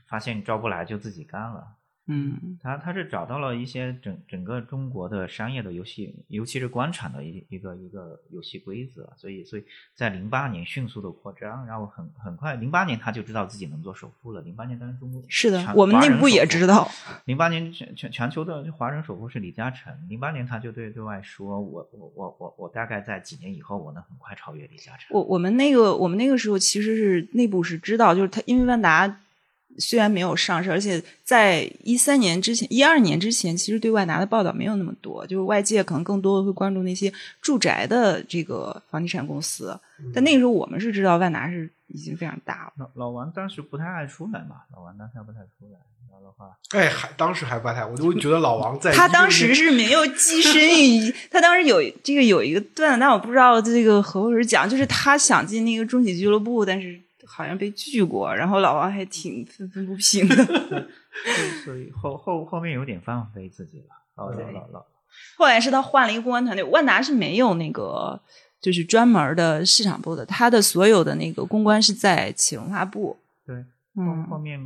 B: 发现招不来就自己干了。
C: 嗯，
B: 他他是找到了一些整整个中国的商业的游戏，尤其是官场的一一个一个游戏规则，所以所以在零八年迅速的扩张，然后很很快零八年他就知道自己能做首富了。零八年当时中国
C: 是的，我们内部也知道。
B: 零八年全全全球的华人首富是李嘉诚，零八年他就对对外说，我我我我我大概在几年以后，我能很快超越李嘉诚。
C: 我我们那个我们那个时候其实是内部是知道，就是他因为万达。虽然没有上市，而且在一三年之前、一二年之前，其实对外达的报道没有那么多，就是外界可能更多的会关注那些住宅的这个房地产公司。但那个时候我们是知道万达是已经非常大了。
B: 老老王当时不太爱出来嘛，老王当时不太出来，然后的话，
A: 哎，还当时还不太，我就觉得老王在
C: 他当时是没有跻身于，他当时有这个有一个段，但我不知道这个合不是讲，就是他想进那个中企俱乐部，但是。好像被拒过，然后老王还挺愤愤不平的，
B: 所以后后后面有点放飞自己了。老老老，
C: 后来是他换了一个公关团队，万达是没有那个就是专门的市场部的，他的所有的那个公关是在企文化部。
B: 对，后后面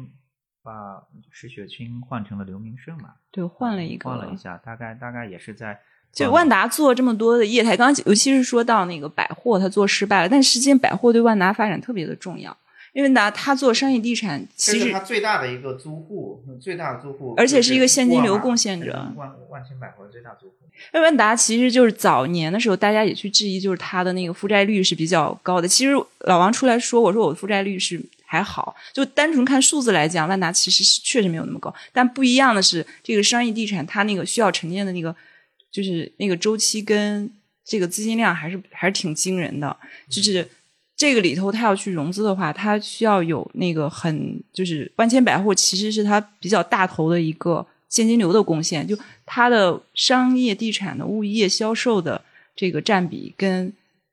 B: 把石雪清换成了刘明胜嘛？
C: 对，换了一个，
B: 换了一下，大概大概也是在。
C: 就万达做这么多的业态，刚刚尤其是说到那个百货，它做失败了。但实际上，百货对万达发展特别的重要，因为达它做商业地产，其实
B: 它最大的一个租户，最大的租户，
C: 而且是一个现金流贡献者。
B: 万万千百货最大租户。
C: 因为万达其实就是早年的时候，大家也去质疑，就是它的那个负债率是比较高的。其实老王出来说，我说我的负债率是还好，就单纯看数字来讲，万达其实是确实没有那么高。但不一样的是，这个商业地产它那个需要沉淀的那个。就是那个周期跟这个资金量还是还是挺惊人的。就是这个里头，他要去融资的话，他需要有那个很就是万千百货其实是他比较大头的一个现金流的贡献。就它的商业地产的物业销售的这个占比跟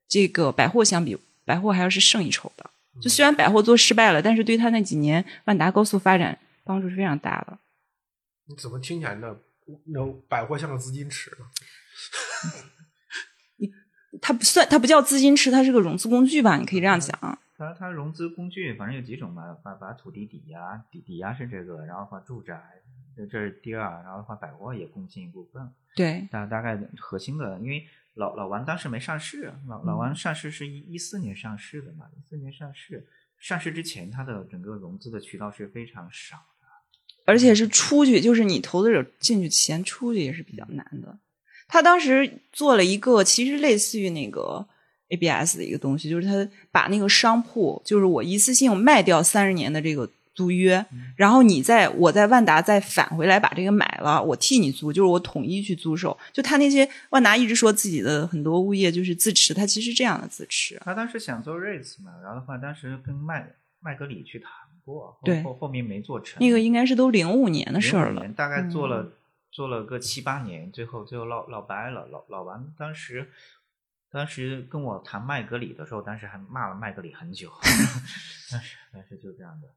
C: 这个百货相比，百货还要是胜一筹的。就虽然百货做失败了，但是对他那几年万达高速发展帮助是非常大的。
A: 你怎么听起来呢？那百货像个资金池，
C: 你它不算，它不叫资金池，它是个融资工具吧？你可以这样讲。
B: 它它融资工具反正有几种吧，把把土地抵押，抵抵押是这个，然后把住宅，这是第二，然后的话百货也贡献一部分。
C: 对，
B: 大大概核心的，因为老老王当时没上市，老老王上市是一一四年上市的嘛，一四年上市，上市之前它的整个融资的渠道是非常少。
C: 而且是出去，就是你投资者进去前出去也是比较难的。他当时做了一个，其实类似于那个 ABS 的一个东西，就是他把那个商铺，就是我一次性卖掉三十年的这个租约，然后你在我在万达再返回来把这个买了，我替你租，就是我统一去租售。就他那些万达一直说自己的很多物业就是自持，他其实这样的自持。
B: 他当时想做 REITs 嘛，然后的话当时跟麦麦格里去谈。
C: 对，
B: 后后面没做成。
C: 那个应该是都零五年的事儿了，
B: 大概做了做了个七八年，最后最后闹闹掰了。老老王当时当时跟我谈麦格里的时候，当时还骂了麦格里很久。但是但是就这样的，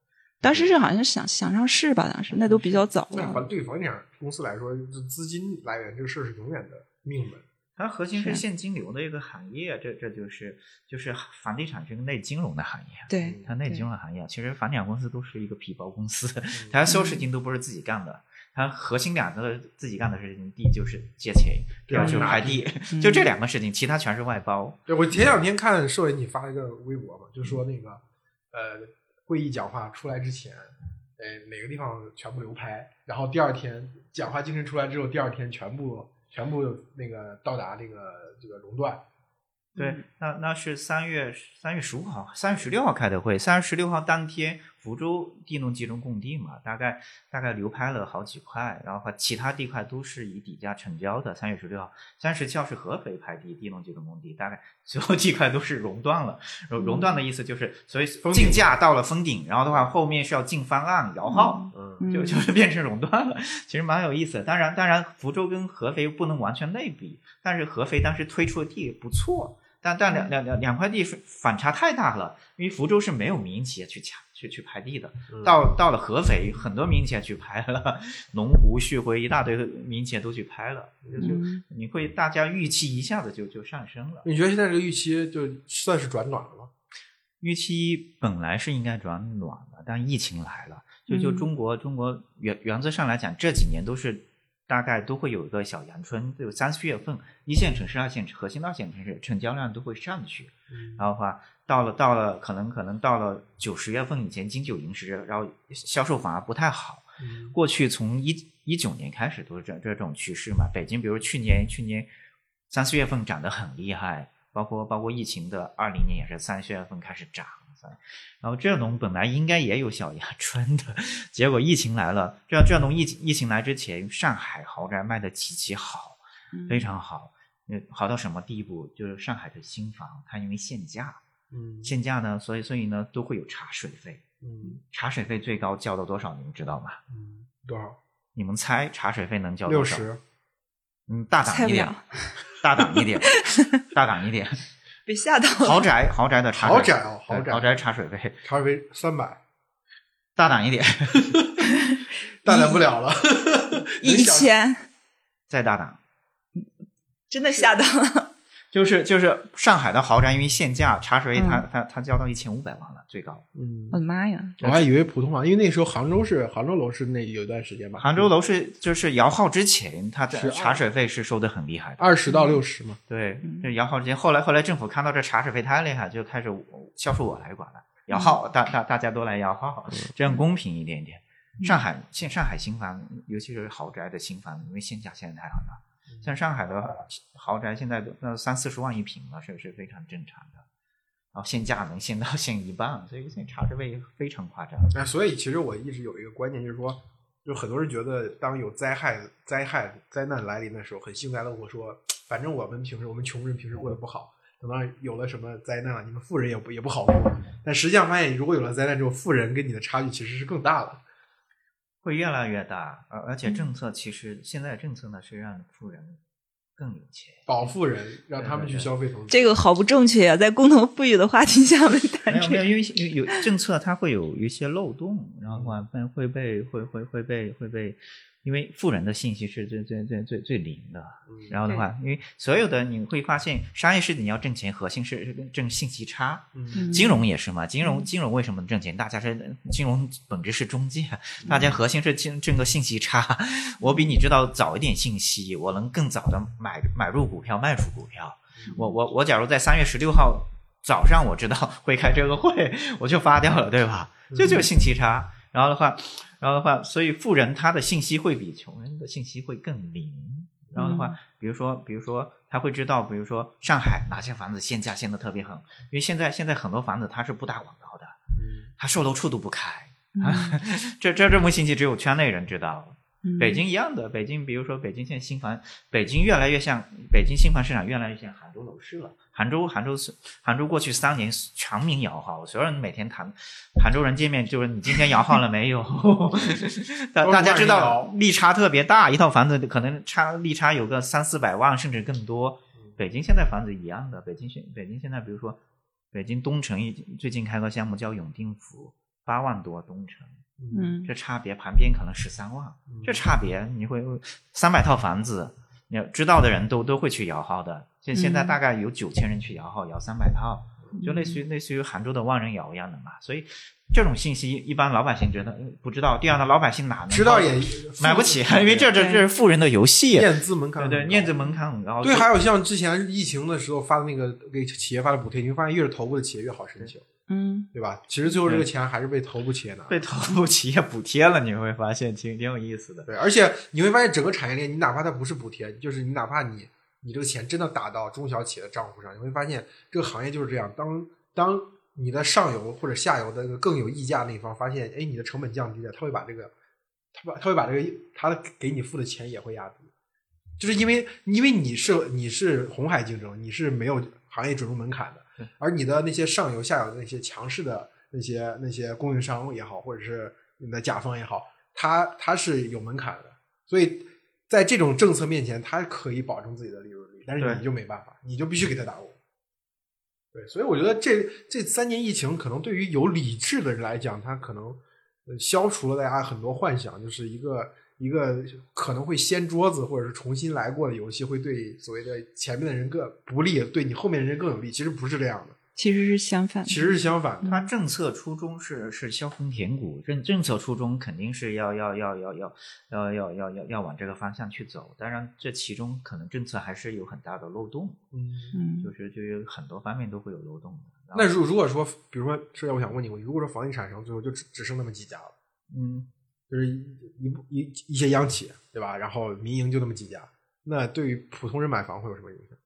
C: 当时是好像想想上市吧，当时那都比较早了。
A: 那对房地产公司来说，资金来源这个事儿是永远的命门。
B: 它核心是
C: 是
B: 现金流的一个行业，这这就是就是房地产是个内金融的行业。
C: 对
B: 它内金融行业，其实房地产公司都是一个皮包公司，它所有事情都不是自己干的。它核心两个自己干的事情，第一就是借钱，第二就是拍地，就这两个事情，其他全是外包。
A: 对我前两天看社委你发了一个微博嘛，就说那个呃会议讲话出来之前，呃哪个地方全部流拍，然后第二天讲话精神出来之后，第二天全部全部那个到达这个这个熔断。
B: 对，那那是三月三月十五号、三月十六号开的会，三月十六号当天，福州地农集中供地嘛，大概大概流拍了好几块，然后其他地块都是以底价成交的。三月十六号，三十七号是合肥拍地，地农集中供地，大概所有地块都是熔断了。熔熔断的意思就是，所以竞价到了封顶，然后的话后面是要进方案摇号。
A: 嗯
B: 就就是变成熔断了，其实蛮有意思的。当然，当然，福州跟合肥不能完全类比，但是合肥当时推出的地不错，但但两两两两块地是反差太大了，因为福州是没有民营企业去抢去去拍地的，到到了合肥，很多民营企业去拍了，龙湖、旭辉一大堆民营企业都去拍了，就就
C: 嗯
B: 你会大家预期一下子就就上升了。
A: 你觉得现在这个预期就算是转暖了吗？
B: 预期本来是应该转暖的，但疫情来了，就就
C: 嗯
B: 中国、中国原原则上来讲，这几年都是大概都会有一个小阳春，就三四月份，一线城市、二线核心二线城市成交量都会上去，
A: 嗯
B: 然后的话到了到了可能可能到了九十月份以前金九银十，然后销售反而不太好。
A: 嗯
B: 过去从一一九年开始都是这这种趋势嘛。北京比如去年去年三四月份涨得很厉害，包括包括疫情的二零年也是三四月份开始涨，然后浙农本来应该也有小芽春的，结果疫情来了，浙浙农疫疫情来之前，上海豪宅卖的极其好，非常好。嗯，好到什么地步？就是上海的新房，它因为限价，
A: 嗯
B: 限价呢，所以所以呢都会有茶水费，
A: 嗯
B: 茶水费最高交到多少？你们知道吗？
A: 嗯，多少？
B: 你们猜茶水费能交多少？
A: 六十。
B: 嗯，大胆一点大胆一点，大胆一点。
C: 被吓到了。
B: 豪宅，豪宅的茶水
A: 豪宅哦，豪宅，
B: 豪宅茶水费，
A: 茶水费三百，
B: 大胆一点
A: 大胆不了了。
C: 一千，
B: 再大胆。
C: 真的吓到了。
B: 就是就是上海的豪宅，因为限价，茶水费它它它交到一千五百万了，最高。
A: 嗯
C: 我，的妈呀！
A: 我还以为普通房，因为那时候杭州是杭州楼市那有一段时间吧，
B: 杭州楼市就是摇号之前，它的茶水费是收的很厉害的。
A: 二十到六十嘛。
B: 对，这摇号之前，后来后来政府看到这茶水费太厉害，就开始销售我来管了，摇号，大大大家都来摇号，这样公平一点点。上海现上海新房，尤其是豪宅的新房，因为限价限的太狠了，像上海的豪宅现在都那三四十万一平了，是是非常正常的。然后限价能限到 限一半，所以现在茶水费非常夸张。
A: 哎，所以其实我一直有一个观念，就是说，就很多人觉得，当有灾害、灾害、灾难来临的时候，很幸灾乐祸，说反正我们平时我们穷人平时过得不好，等到有了什么灾难了，你们富人也不也不好过。但实际上发现，如果有了灾难之后，富人跟你的差距其实是更大的。
B: 会越来越大，而而且政策其实现在政策呢是让富人更有钱。
A: 保富人，让他们去消费投资。
C: 这个好不正确呀、在共同富裕的话题下面谈
B: 没有没有，
C: 这个。
B: 因为有有政策它会有一些漏洞，然后话会会被会会会被会被，因为富人的信息是最最最最最灵的。然后的话，因为所有的你会发现，商业是你要挣钱，核心是挣信息差。
A: 嗯
B: 金融也是嘛，金融金融为什么挣钱？大家是金融本质是中介，大家核心是挣挣个信息差。我比你知道早一点信息，我能更早的买买入股票，卖出股票。我我我假如在三月十六号早上我知道会开这个会，我就发掉了，对吧？这就是信息差。然后的话，然后的话，所以富人他的信息会比穷人的信息会更灵。然后的话，比如说，比如说，他会知道，比如说上海哪些房子限价限的特别狠，因为现在现在很多房子它是不打广告的，它售楼处都不开，这这这么信息只有圈内人知道。北京一样的，北京比如说北京现在新房，北京越来越像北京新房市场越来越像杭州楼市了。杭州杭州是杭州过去三年全民摇号，所有人每天谈杭州人见面就是你今天摇号了没有？大大家知道利差特别大，一套房子可能差利差有个三四百万甚至更多。北京现在房子一样的，北京现北京现在比如说北京东城最近开个项目叫永定府，八万多东城。
C: 嗯，
B: 这差别旁边可能十三万，这差别你会三百套房子，你知道的人都都会去摇号的。现现在
C: 嗯
B: 大概有九千人去摇号，摇三百套，就类似于类似于杭州的万人摇一样的嘛。所以这种信息一般老百姓觉得嗯不知道，第二呢，老百姓哪能
A: 知道也
B: 买不起，因为这这这是富人的游戏。
A: 验资门槛
B: 对对，
A: 很高
B: 验证门槛很高。
A: 对，还有像之前疫情的时候发的那个给企业发的补贴，你会发现越是头部的企业越好申请，
C: 嗯，
A: 对吧？其实最后这个钱还是被头部企业拿。
B: 被头部企业补贴了，你会发现挺挺有意思的。
A: 对，而且你会发现整个产业链，你哪怕它不是补贴，就是你哪怕你你这个钱真的打到中小企业的账户上，你会发现这个行业就是这样。当当你的上游或者下游的这个更有溢价那一方发现，哎，你的成本降低了，他会把这个他把他会把这个他给你付的钱也会压低，就是因为因为你是你是红海竞争，你是没有行业准入门槛的，而你的那些上游下游的那些强势的那些那些供应商也好，或者是你的甲方也好，他他是有门槛的，所以在这种政策面前，他可以保证自己的利润率，但是你就没办法，你就必须给他打工。对，所以我觉得这这三年疫情，可能对于有理智的人来讲，他可能呃消除了大家很多幻想，就是一个一个可能会掀桌子或者是重新来过的游戏，会对所谓的前面的人更不利，对你后面的人更有利。其实不是这样的，
C: 其实是相反。
A: 其实是相反的。
B: 它政策初衷是是削峰填谷，政政策初衷肯定是要要要要要要要要要要往这个方向去走。当然，这其中可能政策还是有很大的漏洞，
A: 嗯，
C: 嗯
B: 就是就有很多方面都会有漏洞的。
A: 那如如果说，比如说，社长，我想问你个问题，如果说房地产商最后就只只剩那么几家了，
B: 嗯，
A: 就是一一部一一些央企，对吧？然后民营就那么几家，那对于普通人买房会有什么影响？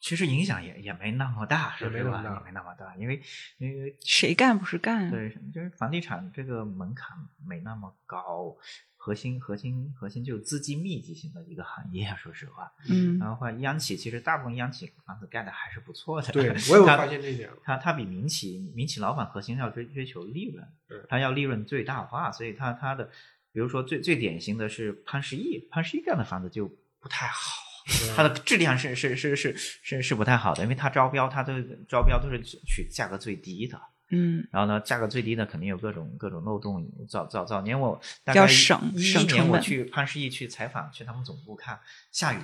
B: 其实影响也也没那么大，
A: 也
B: 是吧？
A: 没那么大
B: 也没那么大，因为因为
C: 谁干不是干啊？
B: 对，就是房地产这个门槛没那么高，核心核心核心就是资金密集型的一个行业，说实话。
C: 嗯
B: 然后话央企其实大部分央企房子盖的还是不错的，
A: 对 我有发现这一点。
B: 它它比民企民企老板核心要追追求利润
A: 对，
B: 它要利润最大化，所以它它的比如说最最典型的是潘石屹，潘石屹盖的房子就不太好。它的质量是是是是是是不太好的，因为它招标，它的招标都是取价格最低的，
C: 嗯
B: 然后呢，价格最低的肯定有各种各种漏洞。早早早年我大概
C: 要省
B: 一一年我
C: 省成本
B: 去潘石屹去采访，去他们总部看，下雨，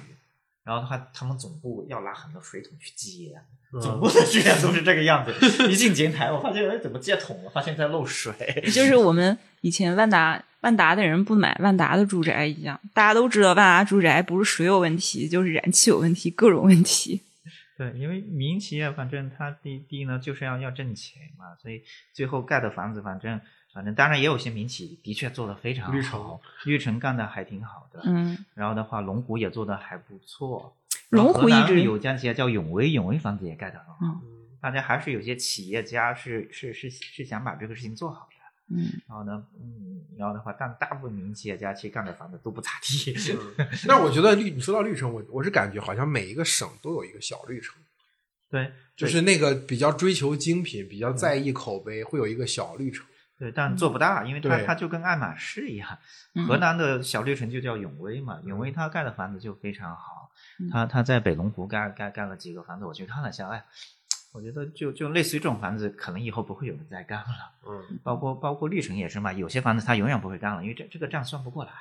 B: 然后的话他们总部要拉很多水桶去接，
A: 嗯
B: 总部的质量都是这个样子。一进前台，我发现哎怎么接桶了？发现在漏水。
C: 就是我们以前万达万达的人不买万达的住宅一样，大家都知道万达住宅不是水有问题，就是燃气有问题，各种问题。
B: 对，因为民营企业反正它第第一呢就是要要挣钱嘛，所以最后盖的房子反正反正当然也有些民企的确做的非常好
A: 绿城，
B: 绿城干的还挺好的。
C: 嗯，
B: 然后的话，龙湖也做的还不错。
C: 龙湖一直
B: 有家企业叫永威，永威房子也盖的很好。
C: 嗯
B: 大家还是有些企业家是是是是想把这个事情做好的。
C: 嗯，
B: 然后呢，嗯，然后的话，但大部分民营企业家其实干的房子都不咋地。
A: 那我觉得绿，你说到绿城，我我是感觉好像每一个省都有一个小绿城，
B: 对，
A: 就是那个比较追求精品、比较在意口碑，会有一个小绿城。
B: 对，但做不大，因为它就跟爱马仕一样，
C: 嗯。
B: 河南的小绿城就叫永威嘛，永威他盖的房子就非常好
C: 嗯，
B: 它它在北龙湖盖盖盖了几个房子，我去看了一下，哎，我觉得就就类似于这种房子，可能以后不会有人再干了。
A: 嗯，
B: 包括包括绿城也是嘛，有些房子它永远不会干了，因为这这个账算不过来，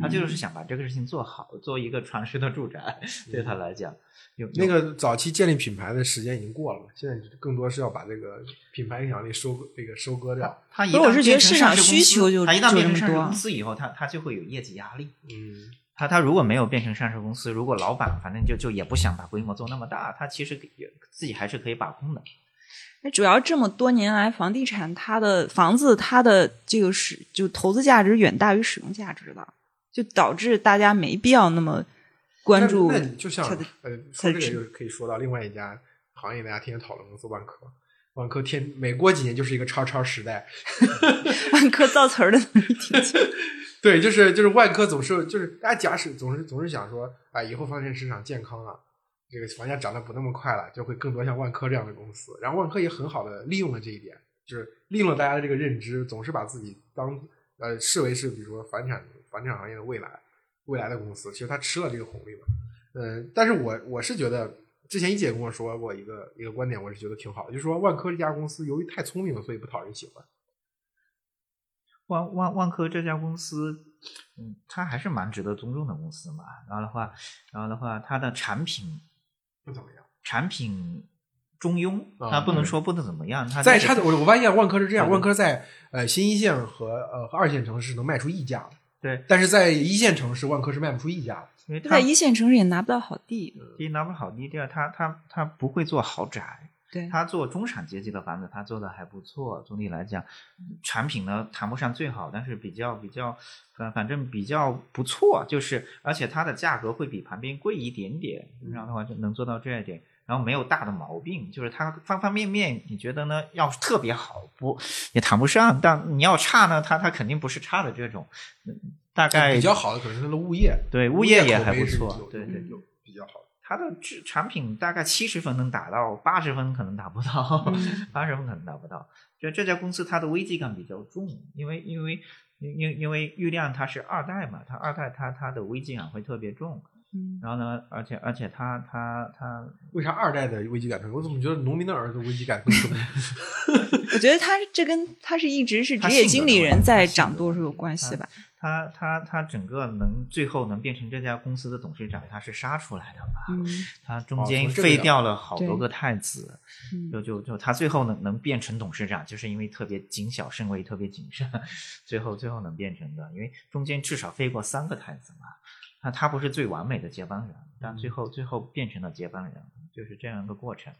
B: 他就是想把这个事情做好，做一个传世的住宅，对他来讲，有
A: 那个早期建立品牌的时间已经过了嘛，现在更多是要把这个品牌影响力收这个收割掉。
B: 他一
C: 不是我
B: 旦
C: 是觉得市场
B: 变成上市公
C: 需求就
B: 司他一旦变成上市公司以后，他他就会有业绩压力。
A: 嗯，
B: 他他如果没有变成上市公司，如果老板反正就就也不想把规模做那么大，他其实也自己还是可以把控的。
C: 那主要这么多年来，房地产它的房子它的这个使就投资价值远大于使用价值的，就导致大家没必要那么关注
A: 那那你就像呃，说这个就可以说到另外一家行业，大家天天讨论公司万科。万科天每过几年就是一个叉叉时代，
C: 万科造词儿的能力挺强。
A: 对，就是就是万科总是就是大家假使总是总是想说，哎，以后房地产市场健康了，这个房价涨得不那么快了，就会更多像万科这样的公司。然后万科也很好的利用了这一点，就是利用了大家的这个认知，总是把自己当呃视为是比如说房产房产行业的未来未来的公司，其实它吃了这个红利嘛。嗯、但是我我是觉得。之前一姐跟我说过一个一个观点，我是觉得挺好的，就是说万科这家公司由于太聪明了，所以不讨人喜欢。
B: 万万万科这家公司，嗯，它还是蛮值得尊重的公司嘛。然后的话，然后的话，它的产品
A: 不怎么样。
B: 产品中庸，
A: 啊
B: 它不能说不能怎么样。它
A: 在它的我我发现万科是这样，万科在呃新一线和呃和二线城市能卖出溢价的，
B: 对，
A: 但是在一线城市万科是卖不出溢价的。
B: 因为它
C: 在一线城市也拿不到好地。
B: 第一拿不到好，地第二，它它它不会做豪宅，
C: 对，
B: 它做中产阶级的房子，它做的还不错。总体来讲，产品呢谈不上最好，但是比较比较，反反正比较不错。就是而且它的价格会比旁边贵一点点，这样的话就能做到这一点。然后没有大的毛病，就是它方方面面，你觉得呢？要是特别好，不也谈不上；但你要差呢，它它肯定不是差的这种。嗯大概
A: 比较好的可能是它的物业，
B: 对
A: 物
B: 物业也还不错，对对
A: 有比较好的。
B: 它的质产品大概七十分能达到，八十分可能达不到，八十分可能达不到。就这家公司它的危机感比较重，因为因为因因因为郁亮它是二代嘛，它二代它它的危机感会特别重。
C: 嗯，
B: 然后呢，而且而且他他他
A: 为啥二代的危机感重？我怎么觉得农民的儿子危机感更重？
C: 我觉得他这跟他是一直是职业经理人在掌舵是有关系吧？
B: 它它它整个能最后能变成这家公司的董事长，他是杀出来的吧？
C: 嗯
B: 他中
A: 哦
B: 间废掉了好多个太子，
C: 嗯
B: 就就就他最后能能变成董事长，就是因为特别谨小慎微，特别谨慎，最后最后能变成的，因为中间至少废过三个太子嘛。那他不是最完美的接班人，但最后最后变成了接班人，就是这样一个过程。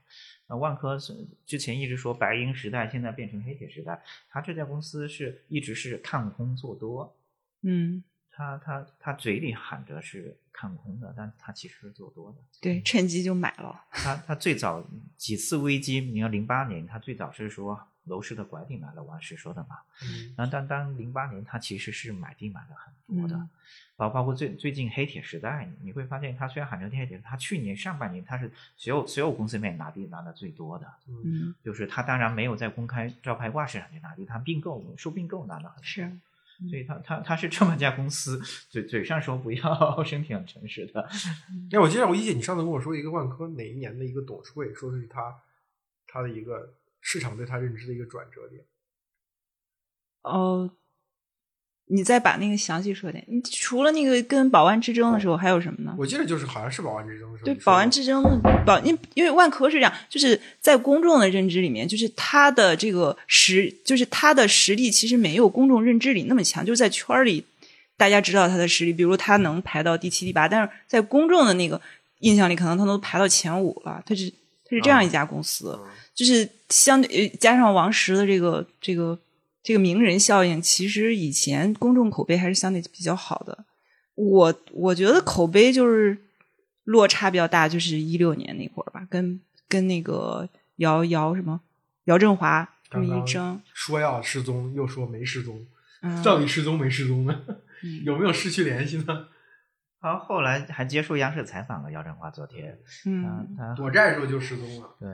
B: 那万科是之前一直说白银时代，现在变成黑铁时代，他这家公司是一直是看空做多，
C: 嗯，
B: 他他他嘴里喊着是看空的，但他其实是做多的。
C: 对，趁机就买了。
B: 他他最早几次危机，你看零八年，他最早是说楼市的拐点来了，王石说的嘛。
A: 嗯
B: 然后当当零八年，他其实是买地买的很多的，
C: 嗯
B: 包包括最最近黑铁时代，你会发现他虽然喊着黑铁，他去年上半年他是所有所有公司里面拿地拿的最多的，
A: 嗯，
C: 嗯，
B: 就是他当然没有在公开招牌挂市场去拿地，他并购收并购拿的很多。
C: 是，
B: 所以他他他是这么一家公司，嘴嘴上说不要，身体很诚实的。
A: 哎，我记得我一姐，你上次跟我说一个万科哪一年的一个董事会，说的是他他的一个市场对他认知的一个转折点。
C: 哦，你再把那个详细说点。你除了那个跟保安之争的时候，还有什么呢？
A: 我记得就是好像是保安之争的时候
C: 对保安之争的保，因因为万科是这样，就是在公众的认知里面，就是他的这个实，就是他的实力其实没有公众认知里那么强，就是在圈里大家知道他的实力，比如他能排到第七、第八，但是在公众的那个印象里，可能他都排到前五了。他是他是这样一家公司，
A: 嗯
C: 就是相对呃加上王石的这个这个这个名人效应，其实以前公众口碑还是相对比较好的。我我觉得口碑就是落差比较大，就是一六年那会儿吧，跟跟那个姚姚什么姚振华这么
A: 刚刚
C: 一争，
A: 说要失踪，又说没失踪，
C: 嗯，
A: 到底失踪没失踪呢？
C: 嗯
A: 有没有失去联系呢？
B: 他后来还接受央视采访了，姚振华昨天，
C: 嗯，
B: 他他
A: 躲债的时候就失踪了。
B: 对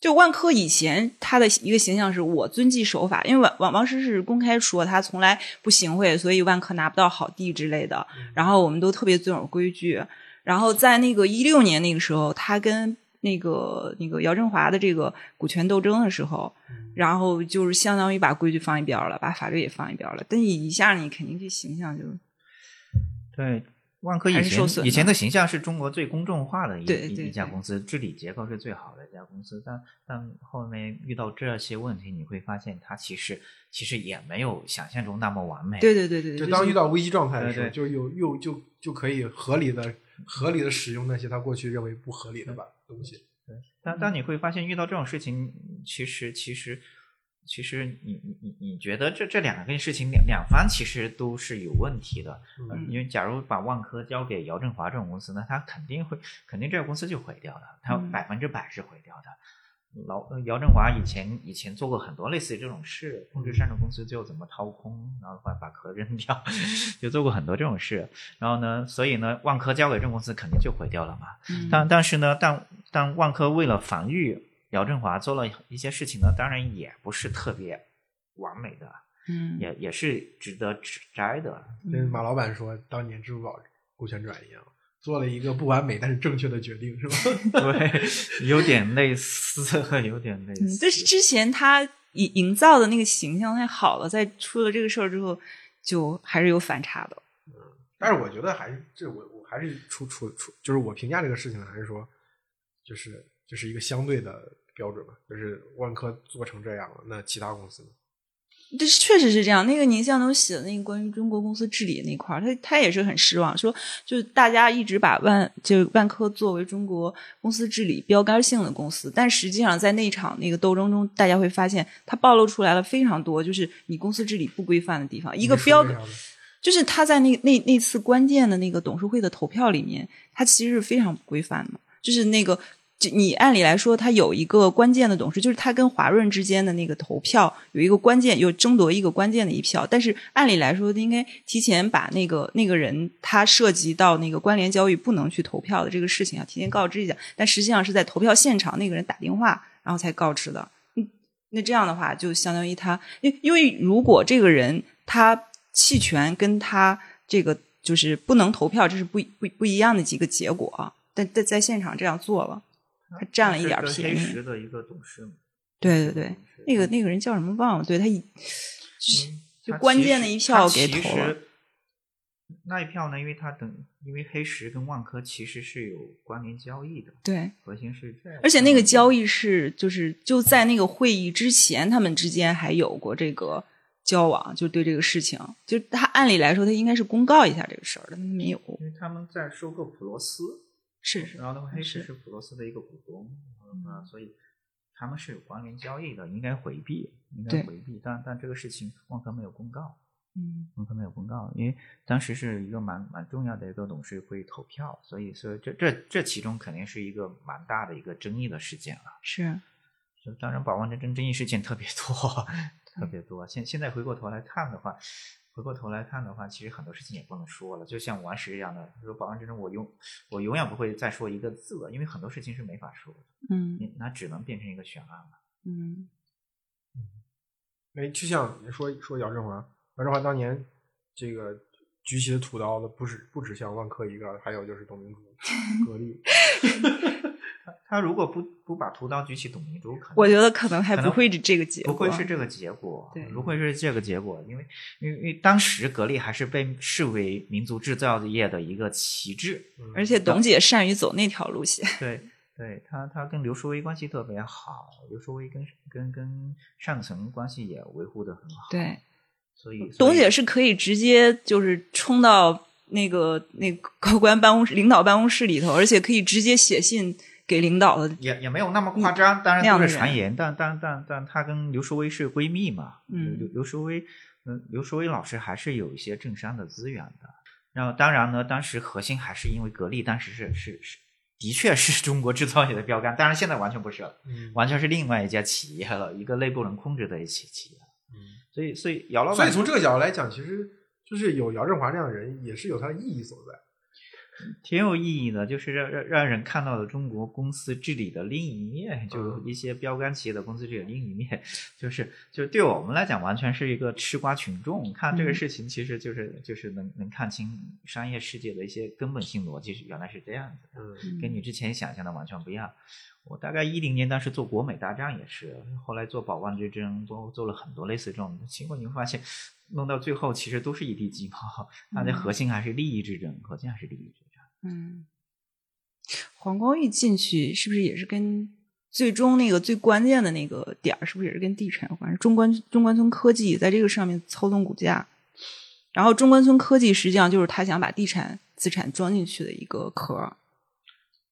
C: 就万科以前他的一个形象是我遵纪守法，因为王王王石是公开说他从来不行贿，所以万科拿不到好地之类的。然后我们都特别遵守规矩。然后在那个一六年那个时候，他跟那个那个姚振华的这个股权斗争的时候，然后就是相当于把规矩放一边了，把法律也放一边了。但一下你肯定这形象就
B: 对。万科以前以前的形象是中国最公众化的一一
C: 对对对
B: 一家公司，治理结构是最好的一家公司。但但后面遇到这些问题，你会发现它其实其实也没有想象中那么完美。
C: 对对对对，
A: 就当遇到危机状态的时候，就有又就就可以合理的合理的使用那些他过去认为不合理的吧东西。
B: 对但但你会发现，遇到这种事情，其实其实其实你你你你觉得这这两个事情两两方其实都是有问题的，呃
A: 嗯
B: 因为假如把万科交给姚振华这种公司呢，他肯定会肯定这个公司就毁掉了，他
C: 嗯
B: 百分之百是毁掉的。老呃姚振华以前以前做过很多类似于这种事，控制上市公司最后怎么掏空，然后把把壳扔掉，就做过很多这种事。然后呢，所以呢，万科交给这种公司肯定就毁掉了嘛。
C: 嗯
B: 但但是呢，但但万科为了防御姚振华做了一些事情呢，当然也不是特别完美的，
C: 嗯
B: 也也是值得指摘的。
A: 跟马老板说，当年支付宝股权转移啊，做了一个不完美但是正确的决定，是吧？
B: 对，有点类似，有点类
C: 嗯，
B: 似。
C: 这是之前他营营造的那个形象太好了，在出了这个事儿之后，就还是有反差的。
A: 嗯但是我觉得还是这我我还是出出出，就是我评价这个事情还是说，就是就是一个相对的标准吧，就是万科做成这样了，那其他公司呢？
C: 这确实是这样。那个宁向东写的那个关于中国公司治理那块儿，他他也是很失望，说就大家一直把万就万科作为中国公司治理标杆性的公司，但实际上在那场那个斗争中，大家会发现，它暴露出来了非常多就是你公司治理不规范的地方。一个标就是他在那那那次关键的那个董事会的投票里面，他其实是非常不规范的。就是那个，就你按理来说，他有一个关键的董事，就是他跟华润之间的那个投票有一个关键，有争夺一个关键的一票。但是按理来说，应该提前把那个那个人他涉及到那个关联交易不能去投票的这个事情啊，提前告知一下。但实际上是在投票现场那个人打电话，然后才告知的。嗯，那这样的话，就相当于他，因因为如果这个人他弃权跟他这个就是不能投票，这是不不不一样的几个结果啊。但但在现场这样做了，他占了一点便宜
B: 黑石的一个董事嘛，
C: 对对对，那个那个人叫什么忘了？对他一就关键的一票
B: 其
C: 给投了
B: 实那一票呢，因为他等，因为黑石跟万科其实是有关联交易的，
C: 对，
B: 核心是这样。
C: 而且那个交易是就是就在那个会议之前，他们之间还有过这个交往，就对这个事情，就他按理来说他应该是公告一下这个事儿的，但他没有。
B: 因为他们在收购普罗斯，
C: 是是
B: 然后的话，黑市
C: 是
B: 是普罗斯的一个股东，啊，所以他们是有关联交易的，应该回避，应该回避。但但这个事情万科没有公告，
C: 嗯
B: 万科没有公告，因为当时是一个蛮蛮重要的一个董事会投票，所以所以这这这其中肯定是一个蛮大的一个争议的事件了。
C: 是
B: 就当然，宝万之争争议事件特别多，特别多。现现在回过头来看的话，回过头来看的话，其实很多事情也不能说了。就像王石一样的，比如说保安之中，我永我永远不会再说一个字了，因为很多事情是没法说的，
C: 嗯
B: 你那只能变成一个悬案了。
C: 嗯
A: 哎，就像你说说姚振华，姚振华当年这个举起的屠刀的不止不止像万科一个，还有就是董明珠、格力。
B: 他他如果不不把屠刀举起，董明珠可能
C: 我觉得可能还不会是这个结果，
B: 不会是这个结果，
C: 对
B: 不会是这个结果，因为因为因为当时格力还是被视为民族制造业的一个旗帜，
A: 嗯
C: 而且董姐善于走那条路线。
B: 对，对他，他跟刘书威关系特别好，刘书威跟跟跟上层关系也维护的很好。，
C: 对，
B: 所以
C: 董姐
B: 是
C: 是可以直接就是冲到那个那个高官办公室、领导办公室里头，而且可以直接写信给领导的。
B: 也也没有那么夸张，当
C: 那样的
B: 然都是传言，但但但但她跟刘淑薇是闺蜜嘛，
C: 嗯
B: 刘刘淑薇，嗯，刘淑薇老师还是有一些政商的资源的。然后当然呢，当时核心还是因为格力当时是是是，的确是中国制造业的标杆，当然现在完全不是了。
A: 嗯
B: 完全是另外一家企业了，一个内部能控制的一起企业。
A: 嗯
B: 所以，所以姚老板，
A: 所以从这个角度来讲，其实就是有姚振华这样的人，也是有他的意义所在。
B: 挺有意义的，就是让让让人看到了中国公司治理的另一面，就
A: 嗯
B: 一些标杆企业的公司治理的另一面，就是就对我们来讲，完全是一个吃瓜群众看这个
C: 嗯
B: 事情，其实就是就是能能看清商业世界的一些根本性逻辑，原来是这样子的。
A: 嗯
B: 跟你之前想象的完全不一样。我大概一零年当时做国美大战也是，后来做宝万之争都做了很多类似这种，情况你会发现，弄到最后其实都是一地鸡毛，它的
C: 嗯
B: 核心还是利益之争，核心还是利益之争。
C: 嗯，黄光裕进去是不是也是跟最终那个最关键的那个点儿，是不是也是跟地产有关？中关中关村科技在这个上面操纵股价，然后中关村科技实际上就是他想把地产资产装进去的一个壳。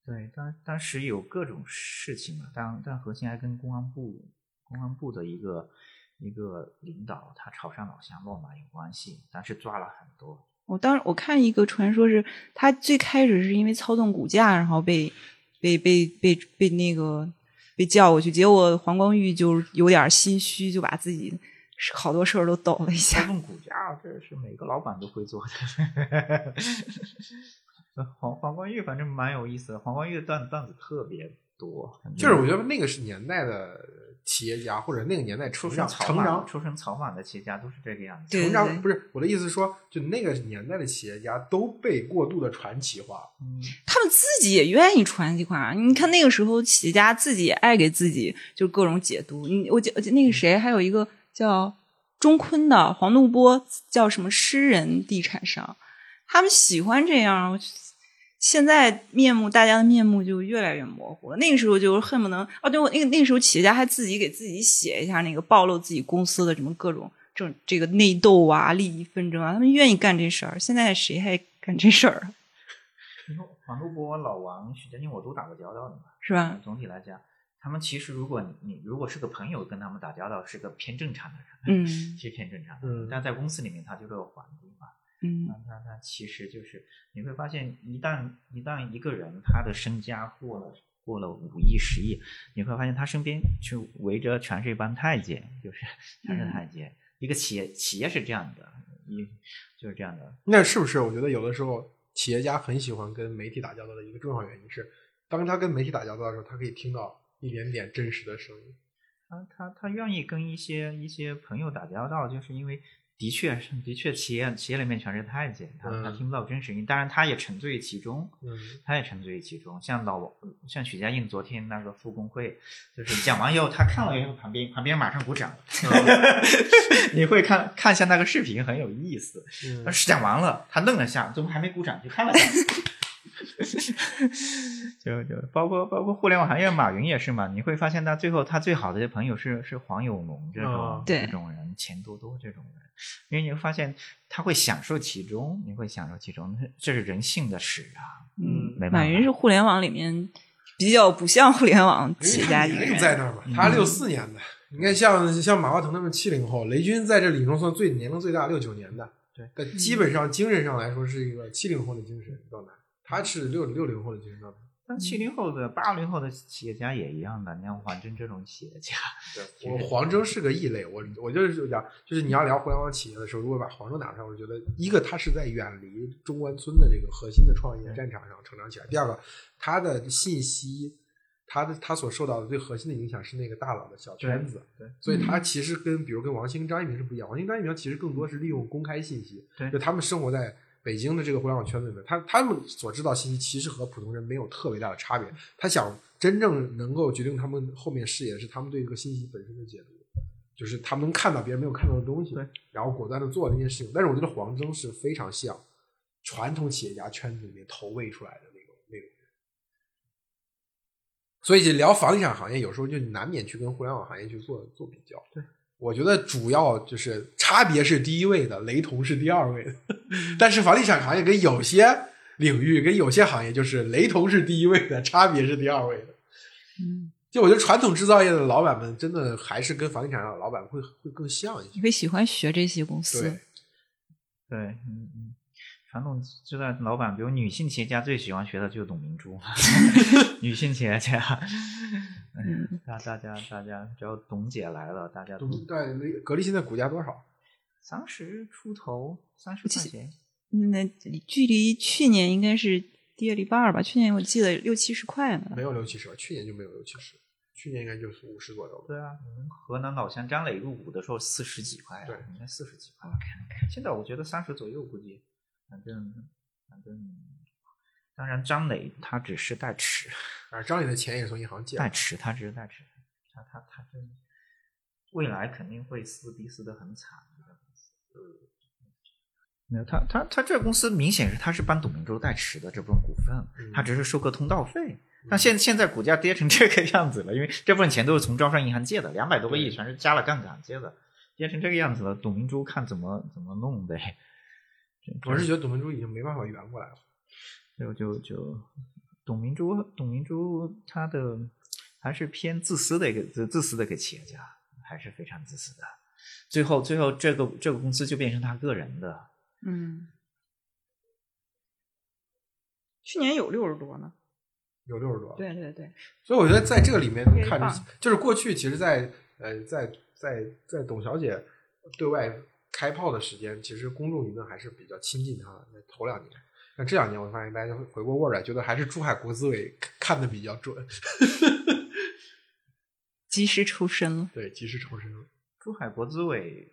B: 对，当当时有各种事情嘛，但但核心还跟公安部公安部的一个一个领导他潮汕老乡落马有关系，当时抓了很多。
C: 我当时我看一个传说是，他最开始是因为操纵股价，然后被被被被被那个被叫过去，结果黄光裕就有点心虚，就把自己好多事儿都抖了一
B: 操
C: 下。
B: 纵股价，这是每个老板都会做的。黄黄光裕反正蛮有意思的，黄光裕的段段子特别多，
A: 就是我觉得那个是年代的企业家或者那个年代
B: 出
A: 成长
B: 身草莽、
A: 成长
B: 出身草莽的企业家都是这个样子。
C: 对
A: 成长不是我的意思是说，就那个年代的企业家都被过度的传奇化。
B: 嗯，
C: 他们自己也愿意传奇化。你看那个时候，企业家自己也爱给自己就各种解读。你我记我记那个谁，还有一个叫钟坤的黄怒波，叫什么诗人地产商，他们喜欢这样。现在面目，大家的面目就越来越模糊了。那个时候就恨不能哦，对我那个那个时候企业家还自己给自己写一下那个暴露自己公司的什么各种这这个内斗啊、利益纷争啊，他们愿意干这事儿。现在谁还干这事儿啊？
B: 你说黄怒波、老王、许家印，我都打过交道的嘛，
C: 是吧？
B: 总体来讲，他们其实如果你你如果是个朋友跟他们打交道，是个偏正常的人，
C: 嗯
B: 其实偏正常的。
A: 嗯
B: 但在公司里面，他就是个皇帝嘛。
C: 嗯
B: 那那那其实就是你会发现，一旦一旦一个人他的身家过了过了五亿十亿，你会发现他身边就围着全是一帮太监，就是 全是太监。一个企业企业是这样的，一就是这样的。
A: 那是不是？我觉得有的时候企业家很喜欢跟媒体打交道的一个重要原因是，当他跟媒体打交道的时候，他可以听到一点点真实的声音。
B: 他他他愿意跟一些一些朋友打交道，就是因为的确是的确企业企业里面全是太监，他他
A: 嗯
B: 听不到真实音，当然他也沉醉于其中，
A: 嗯，
B: 他也沉醉于其中。像老王像许家印昨天那个复工会，就是讲完以后，他看了以后，旁边旁边马上鼓掌，你会看看一下那个视频，很有意思。讲完了，他愣了下，怎么还没鼓掌？就看了下。就就包括包括互联网行业，马云也是嘛。你会发现他最后他最好的朋友是是黄有龙这种、这种人，钱多多这种人，因为你会发现他会享受其中，你会享受其中，这是人性的使啊。
C: 嗯
B: 没办法
C: 马云是互联网里面比较不像互联网企业家一个
A: 年龄
C: 人。
A: 在那儿嘛，他六四年的。你看像像马化腾他们七零后，雷军在这里中算最年龄最大，六九年的。
B: 对，
A: 但基本上精神上来说是一个七零后的精神状态，他是六六零后的精神状态。
B: 但七零后的、八零后的企业家也一样的，你像黄峥这种企业家，
A: 对我黄峥是个异类，我我就是讲，就是你要聊互联网企业的时候，如果把黄峥拿出来，我觉得一个他是在远离中关村的这个核心的创业战场上成长起来，第二个他的信息，他的他所受到的最核心的影响是那个大佬的小圈子，
B: 对，
A: 所以他其实跟比如跟王兴、张一鸣是不一样，王兴、张一鸣其实更多是利用公开信息，
B: 对
A: 就他们生活在。北京的这个互联网圈子里面，他他们所知道信息其实和普通人没有特别大的差别。他想真正能够决定他们后面视野的是他们对这个信息本身的解读，就是他们能看到别人没有看到的东西，然后果断的做那件事情。但是我觉得黄峥是非常像传统企业家圈子里面投喂出来的那种那种人。所以聊房地产行业，有时候就难免去跟互联网行业去做做比较。
B: 对，
A: 我觉得主要就是差别是第一位的，雷同是第二位的。但是房地产行业跟有些领域跟有些行业就是雷同是第一位的，差别是第二位的。
C: 嗯，
A: 就我觉得传统制造业的老板们真的还是跟房地产上的老板会会更像一些。
C: 你会喜欢学这些公司
A: 对，，
B: 对，嗯嗯，传统制造老板，比如女性企业家最喜欢学的就是董明珠，女性企业家，
C: 嗯，
B: 大大家大家只要董姐来了，大家都
A: 董对格力现在股价多少？
B: 三十出头，三十块钱，
C: 嗯那距离去年应该是跌了一半儿吧？去年我记得六七十块呢。
A: 没有六七十吧，去年就没有六七十，去年应该就是五十左右。
B: 对啊，我们河南老乡张磊入股的时候四十几块啊，
A: 对
B: 应该四十几块。现在我觉得三十左右，估计，反正反正，当然张磊他只是代持，
A: 啊，张磊的钱也是从银行借的。
B: 代持，他只是代持，他他他真未来肯定会撕逼撕的很惨。这个公司没有他他他这个公司明显是他是帮董明珠代持的这部分股份，
A: 嗯
B: 他只是收个通道费。但现现在股价跌成这个样子了，因为这部分钱都是从招商银行借的，两百多个亿全是加了杠杆借的，跌成这个样子了，董明珠看怎么怎么弄呗。
A: 我是觉得董明珠已经没办法圆过来了。
B: 就就就董明珠，董明珠她的还是偏自私的一个自自私的一个企业家，还是非常自私的。最后最后这个这个公司就变成他个人的，
C: 嗯，去年有六十多呢。
A: 有六十多，
C: 对对对，
A: 所以我觉得在这个里面能看就是过去其实在，呃，在在在董小姐对外开炮的时间，其实公众舆论还是比较亲近她的。在头两年，但这两年我发现大家回过味儿来，觉得还是珠海国资委看的比较准。
C: 及时抽身了。
A: 对，及时抽身了。
B: 珠海国资委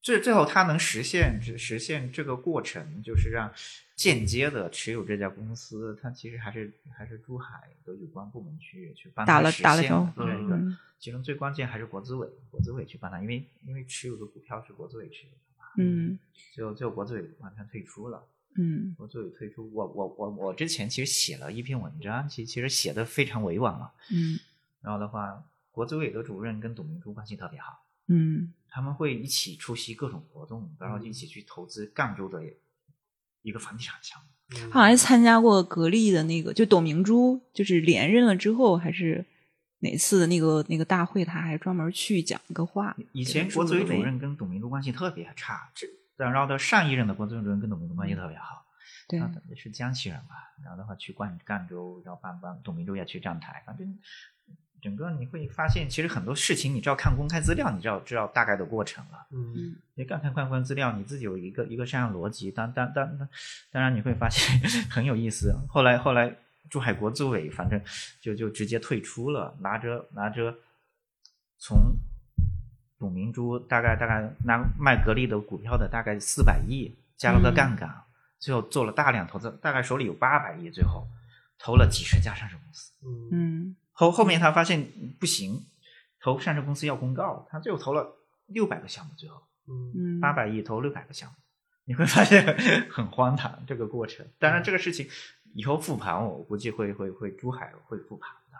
B: 最最后他能实现实现这个过程，就是让间接的持有这家公司，他其实还是还是珠海的有关部门去去帮他
C: 打了
B: 实现
C: 打了招呼
B: 的这个
C: 嗯
B: 其中最关键还是国资委，国资委去帮他，因为因为持有的股票是国资委持有的嘛，
C: 嗯
B: 最后最后国资委完全退出了。
C: 嗯
B: 国资委推出，我我我我之前其实写了一篇文章，其其实写的非常委婉了。
C: 嗯
B: 然后的话，国资委的主任跟董明珠关系特别好，
C: 嗯
B: 他们会一起出席各种活动，然后一起去投资赣州的一个房地产项目。
C: 好像还参加过格力的那个，就董明珠就是连任了之后，还是哪次的那个那个大会，他还专门去讲一个话。
B: 以前国资委主任跟董明珠关系特别差，这然后到上一任的国资委主任跟董明珠关系特别好。
C: 对，
B: 他也是江西人嘛，然后的话去赣赣州，然后办办董明珠也去站台，反正整个你会发现，其实很多事情你只要看公开资料，你知道知道大概的过程了。
A: 嗯
B: 你看看看看资料，你自己有一个一个这样的逻辑，当当当当，当然你会发现 很有意思。后来后来珠海国资委反正就就直接退出了，拿着拿着从董明珠大概大概拿卖格力的股票的大概四百亿，加了个杠杆，最后做了大量投资，大概手里有八百亿，最后投了几十家上市公司。
A: 嗯
C: 嗯
B: 后后面他发现不行，投上市公司要公告，他最后投了六百个项目，最后。
A: 嗯
C: 嗯，
B: 八百亿投六百个项目，你会发现很荒唐这个过程。当然，这个事情以后复盘，我估计会会会珠海会复盘的，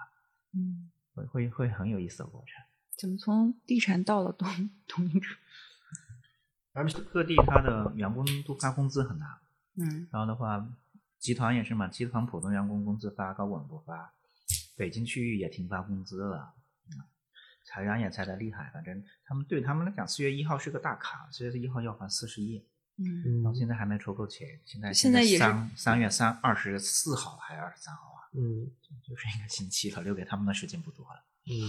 C: 嗯，
B: 会会会很有意思的过程。
C: 怎么从地产到了东东明珠？
A: 咱们
B: 各地他的员工都发工资很难，
C: 嗯
B: 然后的话，集团也是嘛，集团普通员工工资发，高管不发，北京区域也停发工资了。嗯裁员也裁的厉害，反正他们对他们来讲，四月一号是个大卡，四月一号要还四十亿，
C: 嗯
B: 到现在还没筹够钱，现在
C: 现在也
B: 三三月三二十四号还是二十三号啊？
A: 嗯
B: 就是一个星期了，留给他们的时间不多了，
A: 嗯，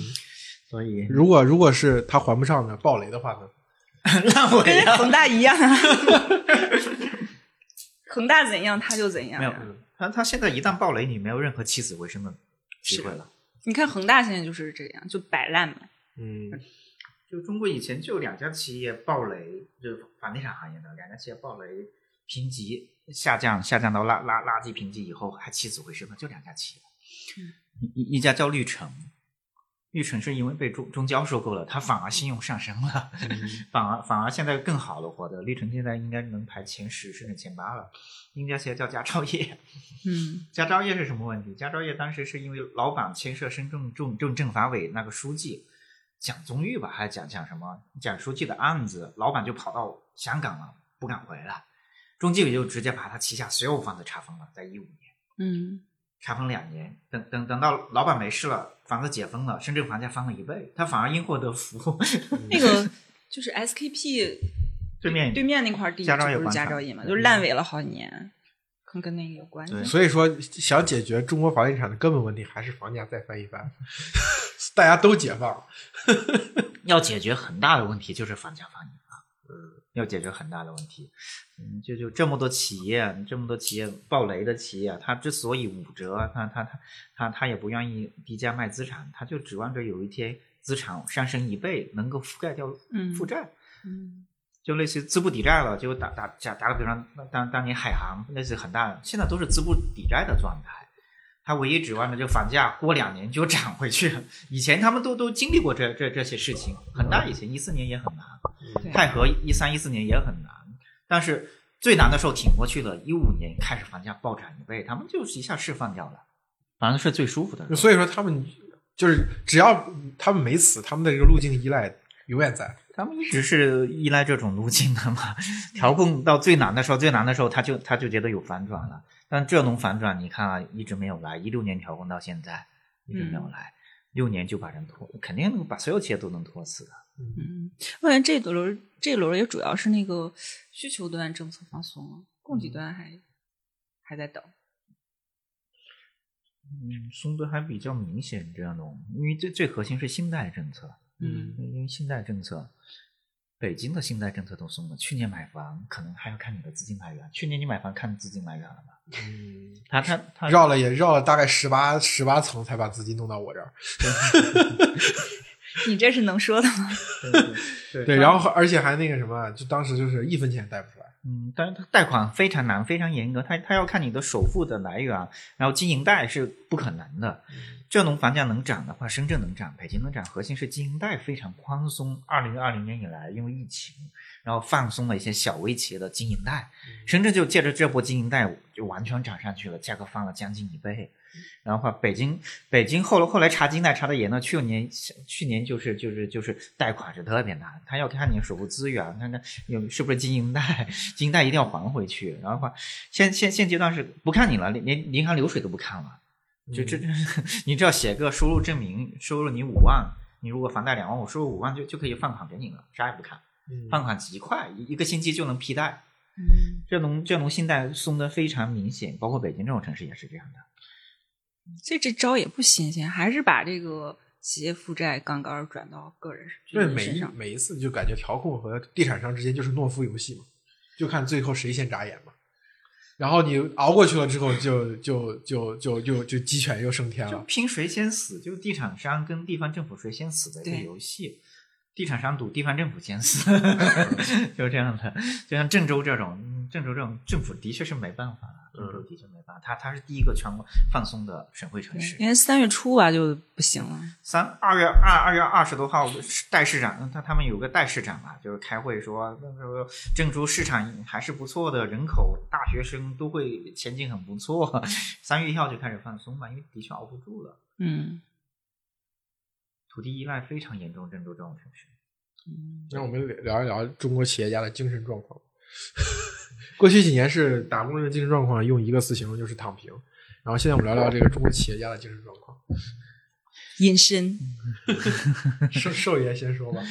B: 所以
A: 如果如果是他还不上的暴雷的话呢？
B: 烂尾
C: 跟。恒大一样啊，恒大怎样他就怎样
B: 没有
C: 呀。，
B: 他他现在一旦暴雷，你没有任何起死回生的机会了。
C: 你看恒大现在就是这样，就摆烂嘛。
A: 嗯
B: 就中国以前就两家企业暴雷，就是房地产行业的两家企业暴雷评级下降，下降到垃垃垃圾评级以后还起死回生的就两家企业，一一一家叫绿城，绿城是因为被中中交收购了，他反而信用上升了，反而反而现在更好了，活得绿城现在应该能排前十甚至前八了。应该现在叫佳兆业，
C: 嗯
B: 佳兆业是什么问题？佳兆业当时是因为老板牵涉深圳政政政法委那个书记蒋宗玉吧，还是蒋蒋什么蒋书记的案子，老板就跑到香港了，不敢回来，中纪委就直接把他旗下所有房子查封了，在一五年
C: 嗯
B: 查封两年，等等等到老板没事了，房子解封了，深圳房价翻了一倍，他反而因祸得福。
C: 那个就是 SKP
B: 对面
C: 对面那块地，
B: 佳兆业
C: 这不是
B: 广场
C: 佳兆业嘛，就烂尾了好几年，可能跟那个有关系。
B: 对
A: 所以说，想解决中国房地产的根本问题，还是房价再翻一番，大家都解放。
B: 要解决很大的问题，就是房价翻一番。嗯，要解决很大的问题。嗯，就就这么多企业，这么多企业暴雷的企业，它之所以五折，它它它它它也不愿意低价卖资产，它就指望着有一天资产上升一倍，能够覆盖掉
C: 嗯
B: 负债。
C: 嗯
B: 就类似于资不抵债了，就打打打打个比方，当当年海航类似于很大，现在都是资不抵债的状态。他唯一指望的就房价过两年就涨回去。以前他们都都经历过这这这些事情，恒大以前一四年也很泰和一三一四年也很难，但是最难的时候挺过去了。一五年开始房价暴涨一倍，他们就一下释放掉了，反正是最舒服的。
A: 所以说，他们就是只要他们没死，他们的这个路径依赖永远在。
B: 他们一直是依赖这种路径的嘛，调控到最难的时候，最难的时候他就他就觉得有反转了，但这种反转你看啊，一直没有来，一六年调控到现在一直没有来，六年就把人拖，肯定能把所有企业都能拖死的。
C: 嗯，我感觉这轮这轮也主要是那个需求端政策放松了，供给端还还在等。
B: 嗯，松的还比较明显这样的，因为最最核心是信贷政策，
C: 嗯
B: 因为信贷政策，北京的信贷政策都松了。去年买房可能还要看你的资金来源，去年你买房看资金来源了吗？
A: 嗯，
B: 他他他
A: 绕了也绕了大概十八十八层才把资金弄到我这儿。
C: 你这是能说的吗？
B: 对
A: 对，然后而且还那个什么，就当时就是一分钱贷不出来。
B: 嗯，但是它贷款非常难，非常严格，它它要看你的首付的来源，然后经营贷是不可能的。这农房价能涨的话，深圳能涨，北京能涨，核心是经营贷非常宽松。二零二零年以来，因为疫情，然后放松了一些小微企业的经营贷，深圳就借着这波经营贷就完全涨上去了，价格翻了将近一倍。然后话，北京北京后来后来查金贷查的严了，去年去年就是就是就是贷款是特别难，他要看你首付资源，看看有是不是经营贷，经营贷一定要还回去。然后话，现现现阶段是不看你了，连连银行流水都不看了，就这这，你只要写个收入证明，收入你五万，你如果房贷两万，我收入五万就就可以放款给你了，啥也不看，放款极快，一一个星期就能批贷。
C: 嗯，
B: 这农这农信贷松的非常明显，包括北京这种城市也是这样的。
C: 所以这招也不新鲜，还是把这个企业负债杠杆转到个人身上
A: 对，每一。每一次就感觉调控和地产商之间就是懦夫游戏嘛，就看最后谁先眨眼嘛。然后你熬过去了之后就，就就就就就鸡犬又升天了。
B: 就拼谁先死，就地产商跟地方政府谁先死的一个游戏。地产商赌地方政府先死，就是这样的。就像郑州这种，嗯郑州这种政府的确是没办法了，郑州的确没办法，它它是第一个全国放松的省会城市。
C: 因为三月初吧就不行了。
B: 三二月二二月二十多号，代市长他他们有个代市长吧，就是开会说，那时候郑州市场还是不错的，人口、大学生都会前景很不错。三月一号就开始放松嘛，因为的确熬不住了，
C: 嗯
B: 土地依赖非常严重，郑州这种城市。
C: 嗯，
A: 那我们聊一聊中国企业家的精神状况。过去几年是打工人的精神状况，用一个词形容就是躺平。然后现在我们聊聊这个中国企业家的精神状况。
C: 隐身。
A: 兽兽爷先说吧。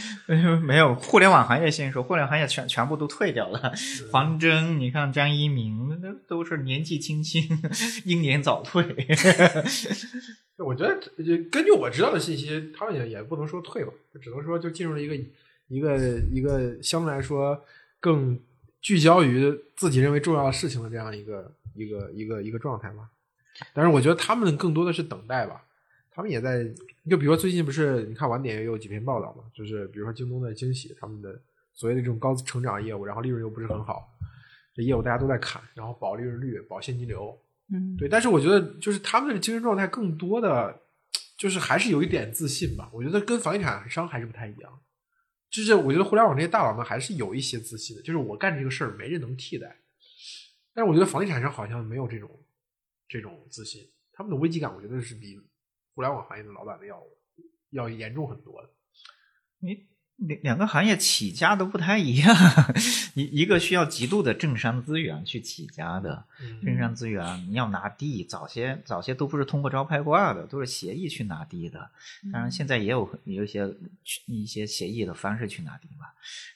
B: 没有，互联网行业先说，互联网行业全全部都退掉了。黄峥，你看张一鸣，那都是年纪轻轻，英年早退。
A: 我觉得，就根据我知道的信息，他们也也不能说退吧，只能说就进入了一个一个一个相对来说更聚焦于自己认为重要的事情的这样一个一个一个一个状态吧。但是我觉得他们更多的是等待吧，他们也在，就比如说最近不是你看晚点也有几篇报道嘛，就是比如说京东的惊喜，他们的所谓的这种高成长业务，然后利润又不是很好，这业务大家都在砍，然后保利润率、保现金流。
C: 嗯，
A: 对，但是我觉得就是他们的精神状态更多的，就是还是有一点自信吧。我觉得跟房地产商还是不太一样。就是我觉得互联网这些大佬们还是有一些自信的，就是我干这个事儿没人能替代。但是我觉得房地产商好像没有这种这种自信，他们的危机感我觉得是比互联网行业的老板的要要严重很多的。
B: 你两两个行业起家都不太一样，一一个需要极度的政商资源去起家的，政商资源你要拿地，早些早些都不是通过招拍挂的，都是协议去拿地的。当然现在也有有一些一些协议的方式去拿地嘛。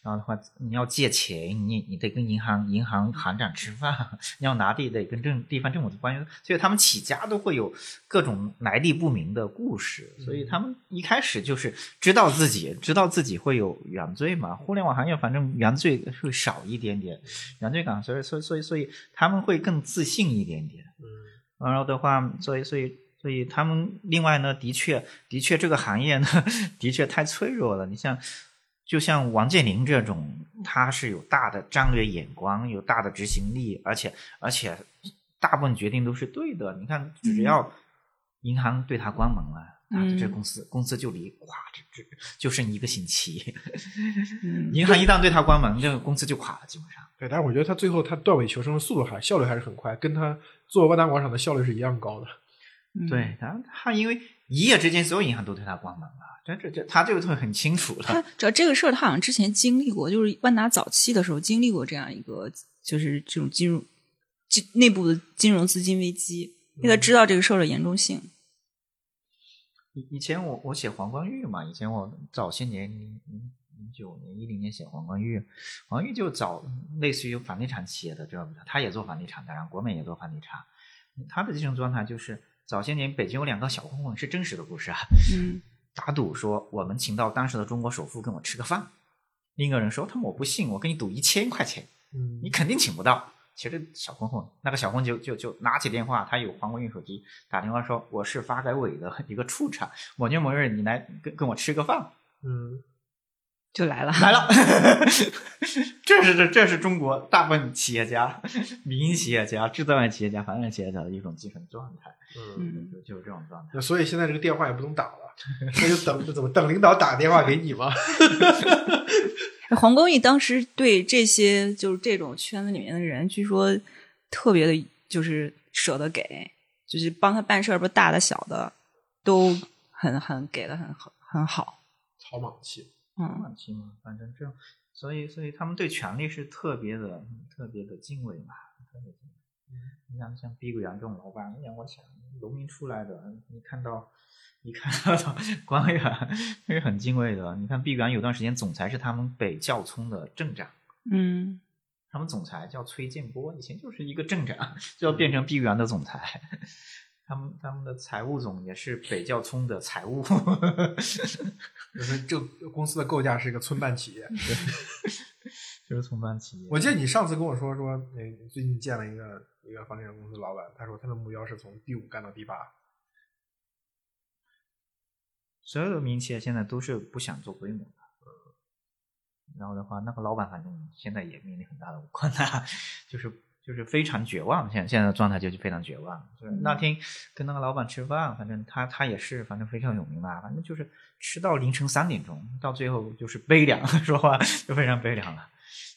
B: 然后的话，你要借钱，你你得跟银行银行行长吃饭；你要拿地，得跟政地方政府的关系。所以他们起家都会有各种来历不明的故事，所以他们一开始就是知道自己知道自己会有原罪嘛。互联网行业反正原罪会少一点点，原罪感，所以所以所以所以他们会更自信一点点。
A: 嗯，
B: 然后的话，所以所以所以他们另外呢，的确的确这个行业呢，的确太脆弱了。你像。就像王健林这种，他是有大的战略眼光，有大的执行力，而且而且大部分决定都是对的。你看，只要银行对他关门了，啊，这公司公司就离垮，这这就剩一个星期。银行一旦对他关门，这个公司就垮了，基本上。
A: 对，但是我觉得他最后他断尾求生的速度还效率还是很快，跟他做万达广场的效率是一样高的。
B: 对，他他因为一夜之间所有银行都对他关门了。这这这，他这个会很清楚了。
C: 他主要这个事儿，他好像之前经历过，就是万达早期的时候经历过这样一个，就是这种金融金内部的金融资金危机，因为他知道这个事儿的严重性。
B: 以以前我我写黄光裕嘛，以前我早些年零零零九年一零年写黄光裕，黄裕就找类似于房地产企业的，知道不？他也做房地产，的然后国美也做房地产。他的这种状态就是早些年北京有两个小混混，是真实的故事啊。
C: 嗯。
B: 打赌说我们请到当时的中国首富跟我吃个饭，另一个人说他们我不信，我跟你赌一千块钱，
A: 嗯，
B: 你肯定请不到。其实小混混那个小混就就就拿起电话，他有黄国运手机，打电话说我是发改委的 一个处长，某年某月你来跟跟我吃个饭。
A: 嗯，
C: 就来了。
B: 来了，这是这这是中国大部分企业家、民营企业家、制造业企业家、房产企业家的一种精神状态，
A: 嗯，
C: 嗯，
B: 就就是这种状态。
A: 所以现在这个电话也不能打了，那就等怎么等领导打电话给你吗？
C: 黄公益当时对这些就是这种圈子里面的人，据说特别的，就是舍得给，就是帮他办事儿，不大的小的都很很给的很很很好。
A: 草莽气，
C: 嗯
B: 莽气嘛，反正这样，所以所以他们对权力是特别的特别的敬畏嘛，特别敬畏。你像像碧桂园这种老板，你我想农民出来的，你看到你看到官员，这是很敬畏的。你看碧桂园有段时间总裁是他们北教聪的镇长。
C: 嗯
B: 他们总裁叫崔建波，以前就是一个镇长，就要变成碧桂园的总裁。他们他们的财务总也是北教聪的财务，
A: 就是这公司的构架是一个村办企业。
B: 就是从办企业。
A: 我记得你上次跟我说说，那你最近见了一个一个房地产公司老板，他说他的目标是从第五干到第八。
B: 所有的民营企业现在都是不想做规模的，然后的话，那个老板反正现在也面临很大的困难，就是就是非常绝望，现现在的状态就是非常绝望。就是那天跟那个老板吃饭，反正他他也是，反正非常有名嘛，反正就是吃到凌晨三点钟，到最后就是悲凉，说话就非常悲凉了。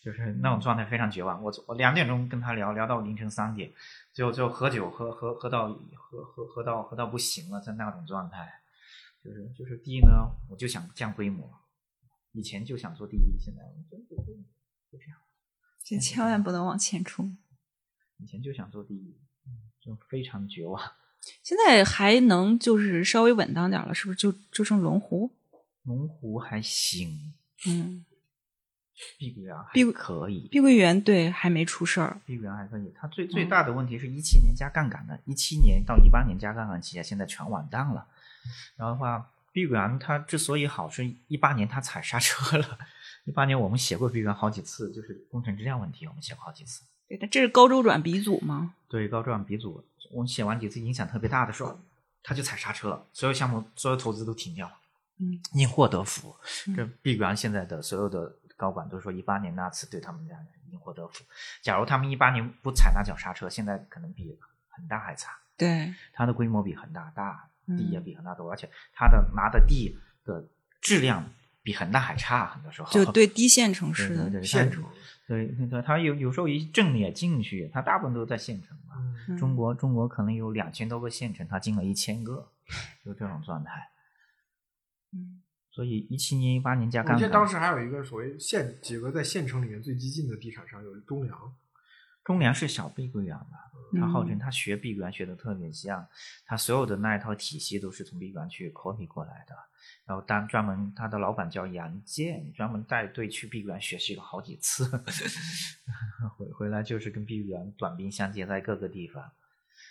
B: 就是那种状态非常绝望。我我两点钟跟他聊聊到凌晨三点，最后最后喝酒喝喝喝到喝喝喝到喝到不行了，在那种状态。就是就是第一呢，我就想降规模，以前就想做第一，现在就就就就这样。
C: 就千万不能往前冲。
B: 以前就想做第一，就非常绝望。
C: 现在还能就是稍微稳当点了，是不是就就剩龙湖？
B: 龙湖还行，
C: 嗯，
B: 碧桂园还
C: 碧桂
B: 可以，
C: 碧桂园对还没出事儿。
B: 碧桂园还可以。它最最大的问题是一七年加杠杆的，一七年到一八年加杠杆企业现在全完蛋了。然后的话，碧桂园它之所以好，是一八年它踩刹车了。一八年我们写过碧桂园好几次，就是工程质量问题，我们写过好几次。
C: 对，它这是高周转鼻祖吗？
B: 对高周转鼻祖，我们写完几次影响特别大的时候，它就踩刹车了，所有项目、所有投资都停掉了。
C: 嗯，
B: 因祸得福。
C: 嗯
B: 这碧桂园现在的所有的高管都说，一八年那次对他们家因祸得福。假如他们一八年不踩那脚刹车，现在可能比恒大还差。
C: 对，
B: 它的规模比恒大大，
C: 嗯
B: 地也比恒大多，而且它的拿的地的质量比恒大还差，很多时候。
C: 就对低线城市的
B: 对对对，
A: 县城，
B: 对对对，它有有时候一正也进去，它大部分都在县城嘛。
C: 嗯
B: 中国中国可能有两千多个县城，它进了一千个，就这种状态。
C: 嗯
B: 所以一七年、一八年加
A: 我
B: 杠杆，
A: 记得当时还有一个所谓县几个在县城里面最激进的地产商，有中粮，
B: 中粮是小碧桂园的，他号称他学碧桂园学的特别像，他所有的那一套体系都是从碧桂园去 copy 过来的。然后当专门他的老板叫杨建，专门带队去碧桂园学习了好几次，回回来就是跟碧桂园短兵相接在各个地方。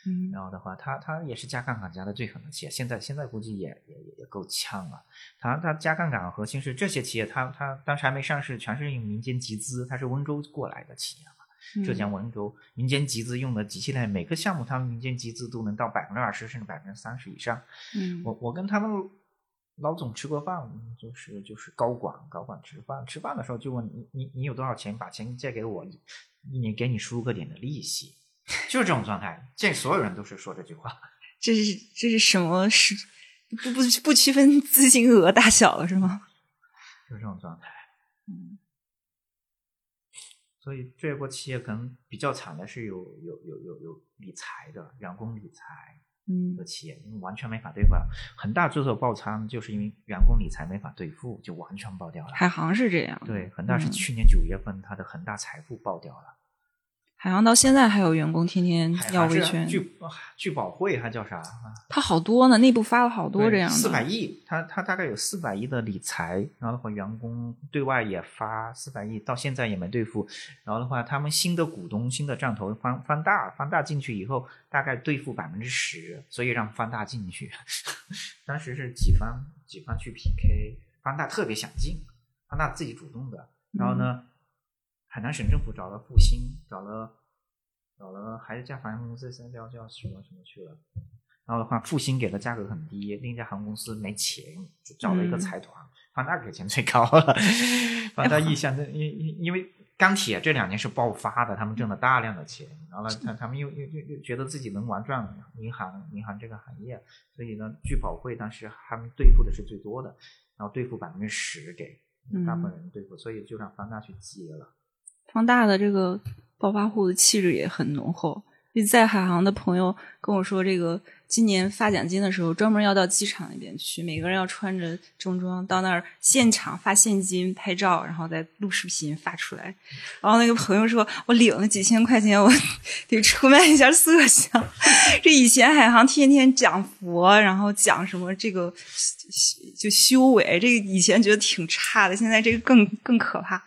C: 嗯
B: 然后的话，他他也是加杠杆加的最狠的企业，现在现在估计也也也也够呛了。他他加杠杆核心是这些企业，他他当时还没上市，全是用民间集资，他是温州过来的企业嘛，浙江温州民间集资用的机器类，每个项目他们民间集资都能到百分之二十甚至百分之三十以上。
C: 嗯
B: 我我跟他们老总吃过饭，就是就是高管高管吃饭，吃饭的时候就问你你你有多少钱，把钱借给我，一年给你输个点的利息，就是这种状态。见所有人都是说这句话。
C: 这是这是什么是不不不区分资金额大小了是吗？
B: 就是这种状态。
C: 嗯
B: 所以这波企业可能比较惨的是有有有有有理财的员工理财
C: 嗯
B: 的企业，因为完全没法兑付了。恒大之所以爆仓，就是因为员工理财没法兑付，就完全爆掉了。
C: 海航是这样，
B: 对，恒大是
C: 嗯
B: 去年九月份，它的恒大财富爆掉了。
C: 海航到现在还有员工天天要维权，
B: 聚聚宝汇还叫啥？
C: 他好多呢，内部发了好多这样的，
B: 四百亿，他他大概有四百亿的理财，然后的话，员工对外也发四百亿，到现在也没兑付。然后的话，他们新的股东、新的账头方方大，方大进去以后，大概兑付百分之十，所以让方大进去。当时是几方几方去 PK，方大特别想进，方大自己主动的。然后呢，海南省政府找了复兴，找了找了还是家航空公司，现在叫叫什么什么去了。然后的话，复兴给的价格很低，另一家航空公司没钱，就找了一个
C: 嗯
B: 财团，方大给钱最高了，方大意向的，因因因为钢铁这两年是爆发的，他们挣了大量的钱，然后呢，他他们又又又又觉得自己能玩转银行银行这个行业，所以呢，聚宝汇当时他们兑付的是最多的，然后兑付百分之十给大部分人兑付，所以就让方大去接了。
C: 方大的这个暴发户的气质也很浓厚。在海航的朋友跟我说，这个今年发奖金的时候，专门要到机场那边去，每个人要穿着正装到那儿现场发现金、拍照，然后再录视频发出来。然后那个朋友说：“我领了几千块钱，我 得出卖一下色相。”这以前海航天天讲佛，然后讲什么这个就修为，这个以前觉得挺差的，现在这个更更可怕。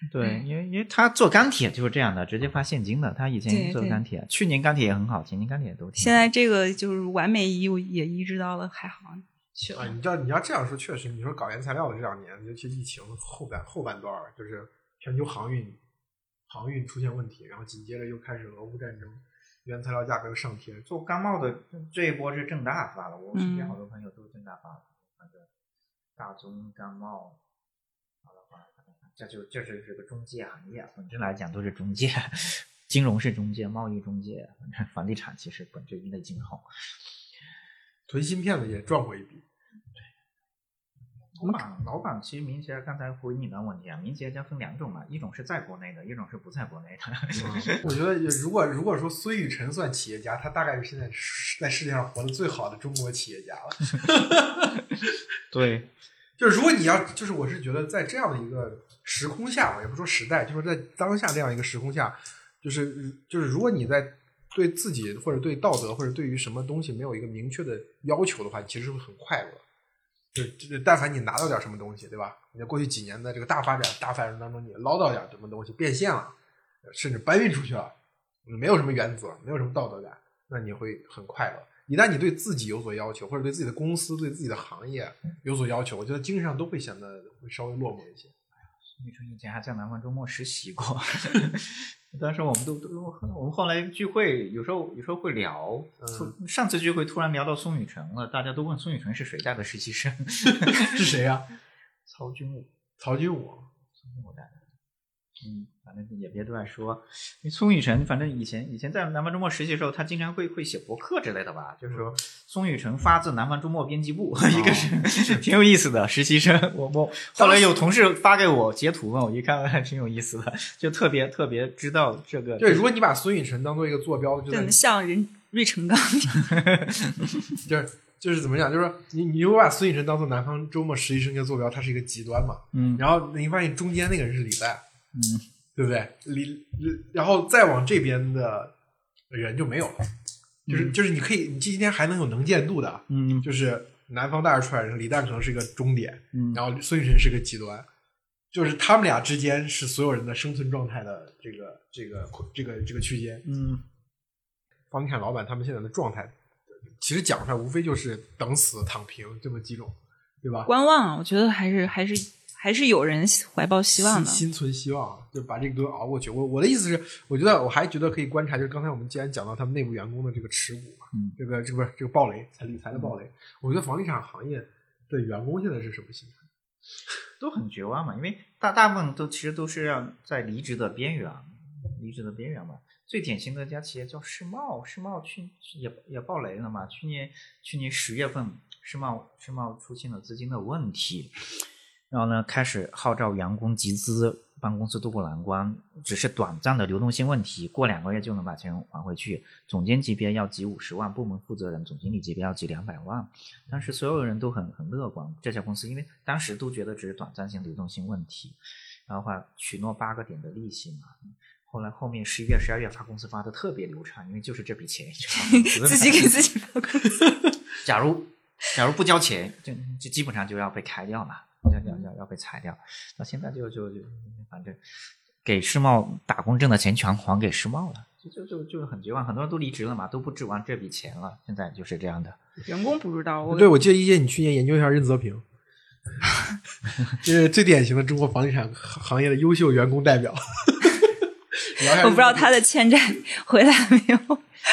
B: 对，因为因为他做钢铁就是这样的，直接发现金的。他以前做钢铁，去年钢铁也很好，前年钢铁也都。
C: 现在这个就是完美移也移植到了海航去了。
A: 啊，你要你要这样说，确实，你说搞原材料的这两年，尤其疫情后半后半段就是全球航运航运出现问题，然后紧接着又开始俄乌战争，原材料价格又上天。
B: 做钢贸的这一波是正大发了，我身边好多朋友都是正大发了，反正大宗钢贸。这就这是这个中介行业，本质来讲都是中介，金融是中介，贸易中介，房地产其实本质一类金融。
A: 囤芯片的也赚过一笔。
B: 老板，老板其实明杰刚才回你的问题啊，明杰家分两种嘛，一种是在国内的，一种是不在国内的。
A: 我觉得如果如果说孙雨晨算企业家，他大概是现在在世界上活得最好的中国企业家了。
B: 对，
A: 就是如果你要，就是我是觉得在这样的一个。时空下，也不说时代，就是在当下这样一个时空下，就是就是，如果你在对自己或者对道德或者对于什么东西没有一个明确的要求的话，其实会很快乐。就就但凡你拿到点什么东西，对吧？你在过去几年的这个大发展、大繁荣当中，你捞到点什么东西变现了，甚至搬运出去了，没有什么原则，没有什么道德感，那你会很快乐。一旦你对自己有所要求，或者对自己的公司、对自己的行业有所要求，我觉得精神上都会显得会稍微落寞一些。
B: 女生以前还在南方周末实习过，当时我们都都我们后来聚会，有时候有时候会聊。上次聚会突然聊到宋雨辰了，大家都问宋雨辰是谁带的实习生？
A: 是谁呀？
B: 曹军武，
A: 曹军武，
B: 曹军武带的。嗯。反正也别对外说，宋雨辰，反正以前以前在南方周末实习的时候，他经常会会写博客之类的吧。就是说，宋雨辰发自南方周末编辑部，一个是挺有意思的实习生。我我 后来有同事发给我截图嘛，我一看 还挺有意思的，就特别特别知道这个。
A: 对，如果你把孙雨辰当做一个坐标，就
C: 像人芮成钢，
A: 就是就是怎么讲？就是说，你你如果把孙雨辰当做南方周末实习生一个坐标，他是一个极端嘛。
B: 嗯。
A: 然后你发现中间那个人是李诞。嗯。对不对？离，然后再往这边的人就没有了，就是就是你可以，你今天还能有能见度的，
B: 嗯，
A: 就是南方大出来人，李诞可能是一个终点，
B: 嗯，
A: 然后孙雨辰是个极端，就是他们俩之间是所有人的生存状态的这个这个这个这个区间，
B: 嗯，
A: 房地产老板他们现在的状态，其实讲出来无非就是等死躺平这么几种，对吧？
C: 观望，我觉得还是还是。还是有人怀抱希望的，
A: 心存希望，就把这个都熬过去。我我的意思是，我觉得我还觉得可以观察，就是刚才我们既然讲到他们内部员工的这个持股嘛，
B: 嗯，
A: 这个这个不是这个暴雷，财理财的暴雷。我觉得房地产行业的员工现在是什么心态？
B: 都很绝望嘛，因为大大部分都其实都是要在离职的边缘，离职的边缘嘛。最典型的一家企业叫世茂，世茂去也也暴雷了嘛。去年去年十月份，世茂世茂出现了资金的问题。然后呢，开始号召员工集资帮公司渡过难关，只是短暂的流动性问题，过两个月就能把钱还回去。总监级别要集五十万，部门负责人、总经理级别要集两百万。当时所有人都很很乐观，这家公司因为当时都觉得只是短暂性流动性问题，然后话许诺八个点的利息嘛。后来后面十一月、十二月发工资发的特别流畅，因为就是这笔钱
C: 自己给自己发工资。
B: 假如假如不交钱，就就基本上就要被开掉了。要要要要被裁掉，那现在就就就反正给世贸打工挣的钱全还给世贸了，就就就就很绝望，很多人都离职了嘛，都不指望这笔钱了。现在就是这样的。
C: 员工不知道，
A: 对，我记得一姐，你去年研究一下任泽平，这是最典型的中国房地产行业的优秀员工代表。
C: 我不知道他的欠债回来没有，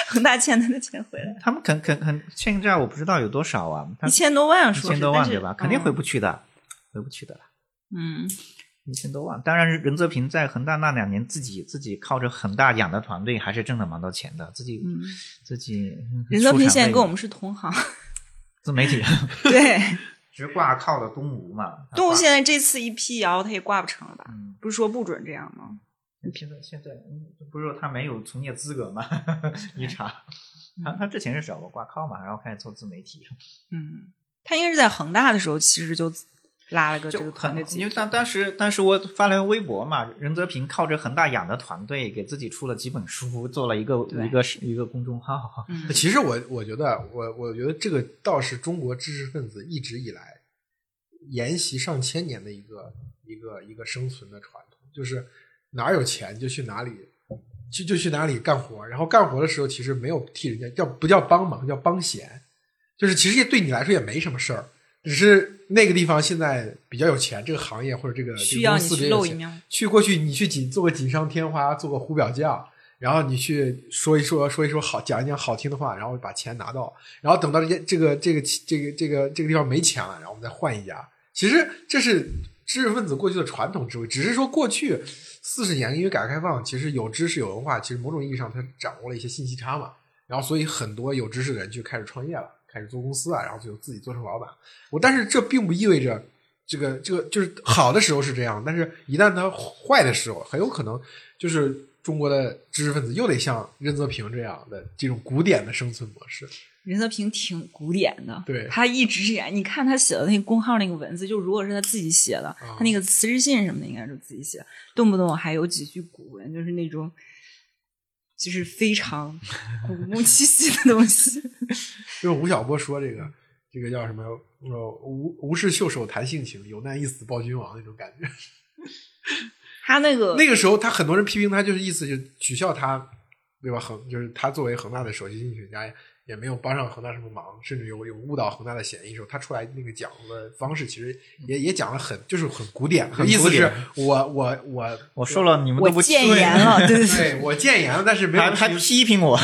C: 恒大欠他的钱回来。
B: 他们肯肯肯欠债，我不知道有多少啊，
C: 一千多万说，
B: 一千多万对吧？肯定回不去的。回不去的了。
C: 嗯
B: 一千多万，当然任泽平在恒大那两年自己自己靠着恒大养的团队，还是挣了蛮多钱的。自己、
C: 嗯，
B: 自己
C: 任泽平现在跟我
B: 们
C: 们是同行，
B: 自媒体
C: 对，
B: 直挂靠的东吴嘛。
C: 东吴现在这次一辟谣，他也挂不成了吧？
B: 嗯，
C: 不是说不准这样吗？
B: 现在现在嗯不是说他没有从业资格吗？一查，他他之前是找过挂靠嘛，然后开始做自媒体，
C: 嗯，他应该是在恒大的时候，其实就拉了个这
B: 就
C: 个团
B: 很
C: 队
B: 因为当当时当时我发了微博嘛，任泽平靠着恒大养的团队，给自己出了几本书，做了一个一个一个公众号。
C: 嗯
A: 其实我我觉得，我我觉得这个倒是中国知识分子一直以来沿袭上千年的一个一个一个生存的传统，就是哪儿有钱就去哪里，就就去哪里干活。然后干活的时候，其实没有替人家叫不叫帮忙，叫帮闲，就是其实也对你来说也没什么事儿，只是那个地方现在比较有钱，这个行业或者这个
C: 需要你去
A: 这个公司比较有钱
C: 露一面。
A: 去过去你去锦做个锦上添花，做个胡表匠，然后你去说一说说一说好讲一讲好听的话，然后把钱拿到，然后等到这些这个这个这个这个这个地方没钱了，然后我们再换一家。其实这是知识分子过去的传统智慧，只是说过去四十年因为改革开放，其实有知识有文化，其实某种意义上他掌握了一些信息差嘛，然后所以很多有知识的人就开始创业了，开始做公司啊，然后最后自己做成老板。我但是这并不意味着这个这个就是好的时候是这样，但是一旦它坏的时候，很有可能就是中国的知识分子又得像任泽平这样的这种古典的生存模式。
C: 任泽平挺古典的，
A: 对
C: 他一直演，你看他写的那个公号那个文字，就如果是他自己写的，
A: 啊
C: 他那个辞职信什么的应该是自己写，动不动还有几句古文，就是那种就是非常古木气息的东西。
A: 就是吴晓波说这个这个叫什么？呃，无无事袖手谈性情，有难一死报君王那种感觉。
C: 他那个
A: 那个时候，他很多人批评他，就是意思就取笑他，对吧？恒就是他作为恒大的首席经济学家，也没有帮上恒大什么忙，甚至有有误导恒大的嫌疑。时候他出来那个讲的方式，其实也也讲的很就是很古典，
B: 很
A: 意思是我我我
B: 我说了，你们
C: 我
B: 都不
C: 谏言了，对对对，
A: 对我谏言了，但是没有
B: 还还批评我，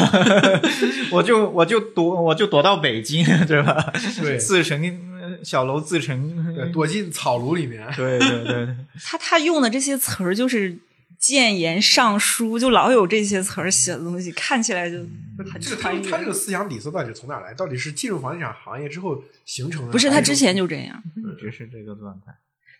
B: 我就我就躲我就躲到北京，对吧？
A: 对
B: 自成小楼自成，
A: 对躲进草庐里面。
B: 对对对对，
C: 他他用的这些词儿就是谏言上书，就老有这些词儿写的东西，看起来就很
A: 这他。他这个思想底色到底是从哪来？到底是进入房地产行业之后形成的？
C: 不是他之前就这样，
B: 一直是这个状态。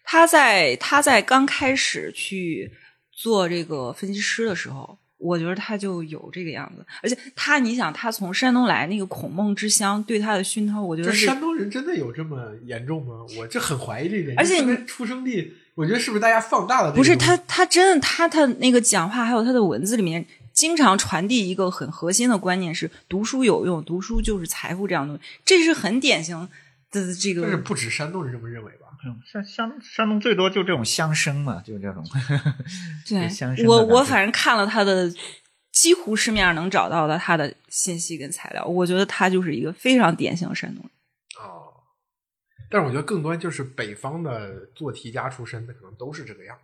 C: 他在他在刚开始去做这个分析师的时候，我觉得他就有这个样子。而且他，你想，他从山东来，那个孔孟之乡对他的熏陶，我觉得
A: 这山东人真的有这么严重吗？我这很怀疑这一点。
C: 而且
A: 出生地，我觉得是不是大家放大了？
C: 不是他，他真的，他他那个讲话，还有他的文字里面，经常传递一个很核心的观念是：读书有用，读书就是财富这样的东西。这是很典型的这个
A: 但是。不止山东人这么认为吧？
B: 山山山东最多就这种乡绅嘛，就这种。
C: 对
B: 乡绅
C: 我我反正看了他的，几乎市面上能找到的他的信息跟材料，我觉得他就是一个非常典型的山东人。
A: 但是我觉得更多就是北方的做题家出身的，可能都是这个样子。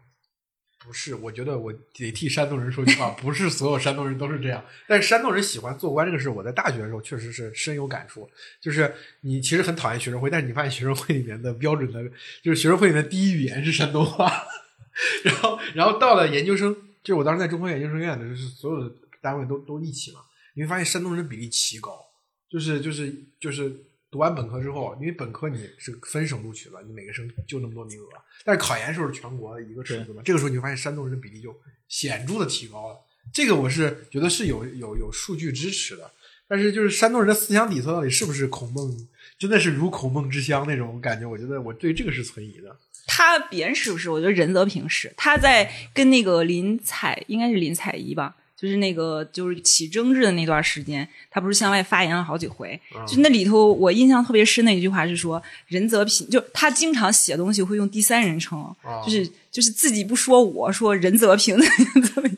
A: 不是，我觉得我得替山东人说句话，不是所有山东人都是这样。但是山东人喜欢做官这个事，我在大学的时候确实是深有感触。就是你其实很讨厌学生会，但是你发现学生会里面的标准的，就是学生会里面第一语言是山东话。然后，然后到了研究生，就是我当时在中科院研究生院的，就是所有的单位都都一起嘛，你会发现山东人的比例奇高，就是就是就是读完本科之后，因为本科你是分省录取了，你每个省就那么多名额，但是考研时候是全国的一个尺子嘛，这个时候你会发现山东人的比例就显著的提高了。这个我是觉得是有有有数据支持的，但是就是山东人的思想底色到底是不是孔孟，真的是如孔孟之乡那种感觉？我觉得我对这个是存疑的。
C: 他别人是不是？我觉得任泽平是他在跟那个林采，应该是林采宜吧，就是那个就是起争执的那段时间，他不是向外发言了好几回。就那里头，我印象特别深的一句话是说，任泽平就他经常写东西会用第三人称，
A: 哦
C: 就是就是自己不说我说任泽平的任泽平。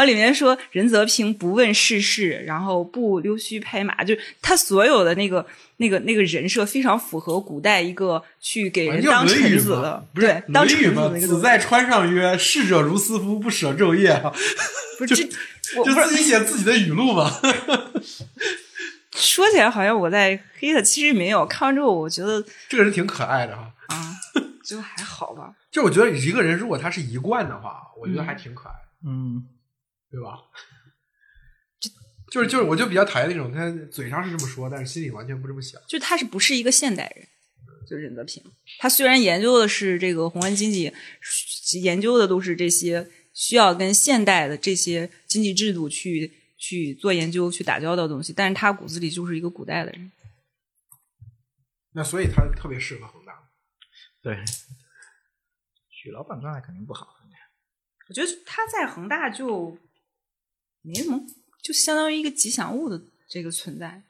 C: 然后里面说任泽平不问世事，然后不溜须拍马，就是他所有的那个那个那个人设非常符合古代一个去给人当臣子的，
A: 不是
C: 对，当臣子。
A: 子在川上曰：“逝者如斯夫，不舍昼夜。”啊，
C: 不是这，我
A: 就自己写自己的语录嘛。
C: 说起来好像我在黑他，其实没有。看完之后，我觉得
A: 这个人挺可爱的哈。
C: 啊，就还好吧。
A: 就我觉得一个人如果他是一贯的话，我觉得还挺可爱的，
B: 嗯，
A: 对吧？就是就是，我就比较讨厌那种他嘴上是这么说，但是心里完全不这么想。
C: 就他是不是一个现代人？就任泽平，他虽然研究的是这个宏观经济，研究的都是这些需要跟现代的这些经济制度去去做研究、去打交道的东西，但是他骨子里就是一个古代的人。
A: 那所以他特别适合恒大。
B: 对，许老板状态肯定不好。
C: 我觉得他在恒大就没什么，就相当于一个吉祥物的这个存在，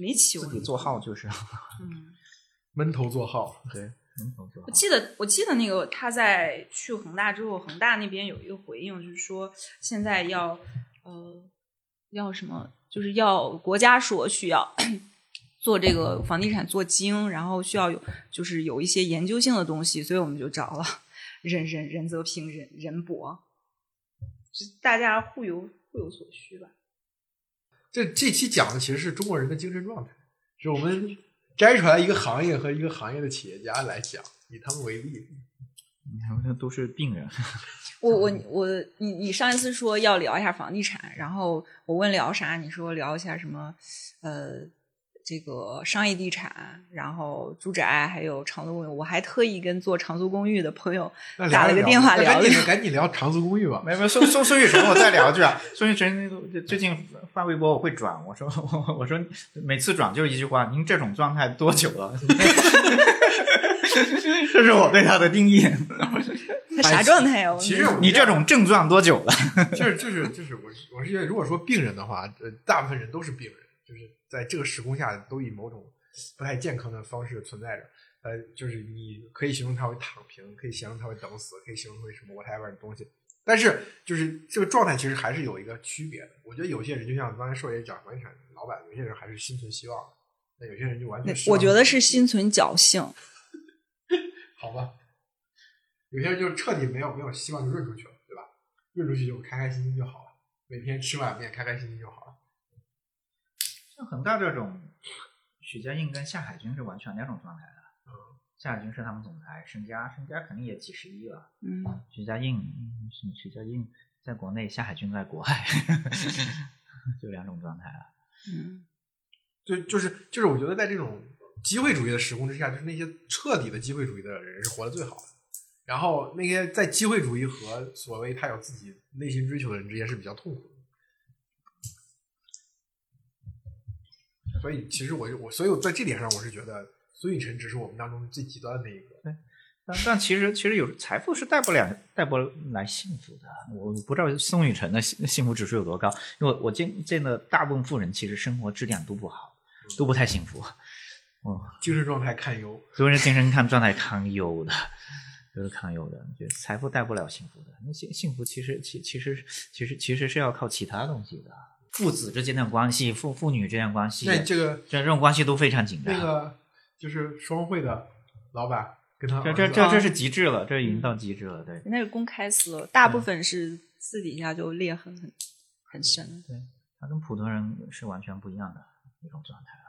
C: 没起
B: 自己做号就是，
C: 嗯。
A: 闷头做号，
B: 对，闷头做号。
C: 我记得，我记得那个他在去恒大之后，恒大那边有一个回应，就是说现在要呃要什么，就是要国家说需要 做这个房地产做精，然后需要有就是有一些研究性的东西，所以我们就找了 任任任泽平、任任博，就大家互有互有所需吧。
A: 这这期讲的其实是中国人的精神状态，是我们。摘出来一个行业和一个行业的企业家来讲，以他们为例，
B: 你看，都是病人。
C: 我我我，你你上一次说要聊一下房地产，然后我问聊啥，你说聊一下什么？呃。这个商业地产，然后住宅，还有长租公寓，我还特意跟做长租公寓的朋友打了个电话聊
A: 一聊。赶紧聊长租公寓吧。
B: 没有没有，宋宋宋玉成，我再聊一句啊。宋玉成最近发微博我会转，我说我说每次转就是一句话，您这种状态多久了？这是我对他的定义。
C: 他啥状态呀？
A: 其实
B: 你这种症状多久了？
A: 就是就是就是我我是觉得，如果说病人的话，呃，大部分人都是病人。就是在这个时空下，都以某种不太健康的方式存在着。呃，就是你可以形容它为躺平，可以形容它为等死，可以形容为什么 whatever 的东西。但是，就是这个状态其实还是有一个区别的。我觉得有些人就像刚才寿爷讲房地产老板，有些人还是心存希望，那有些人就完全
C: 我觉得是心存侥幸。
A: 好吧，有些人就彻底没有没有希望就润出去了，对吧？润出去就开开心心就好了，每天吃碗面开开心心就好了。
B: 像恒大这种，许家印跟夏海军是完全两种状态的。嗯，夏海军是他们总裁，身家身家肯定也几十亿了。嗯，许家印，许许家印在国内，夏海军在国外，就两种状态了。
C: 嗯，
A: 就就是就是，我觉得在这种机会主义的时空之下，就是那些彻底的机会主义的人是活得最好的。然后那些在机会主义和所谓他有自己内心追求的人之间是比较痛苦的。所以，其实我我，所以我在这点上，我是觉得孙雨辰只是我们当中最极端的那一个。
B: 对，但但其实其实有财富是带不了带不来幸福的。我不知道宋雨辰的幸幸福指数有多高，因为我见见的大部分富人其实生活质量都不好，都不太幸福。哦，
A: 精神状态堪忧，
B: 都是精神看状态堪忧的，都是堪忧的。就财富带不了幸福的，那幸幸福其实其其实其实其实是要靠其他东西的。父子之间的关系，父父女之间关系，
A: 那这个
B: 这这种关系都非常紧张。
A: 那个就是双汇的老板跟他，
B: 这这这这是极致了，这已经到极致了。对，
C: 那是公开撕了，大部分是私底下就裂痕很很深。
B: 对他跟普通人是完全不一样的一种状态了。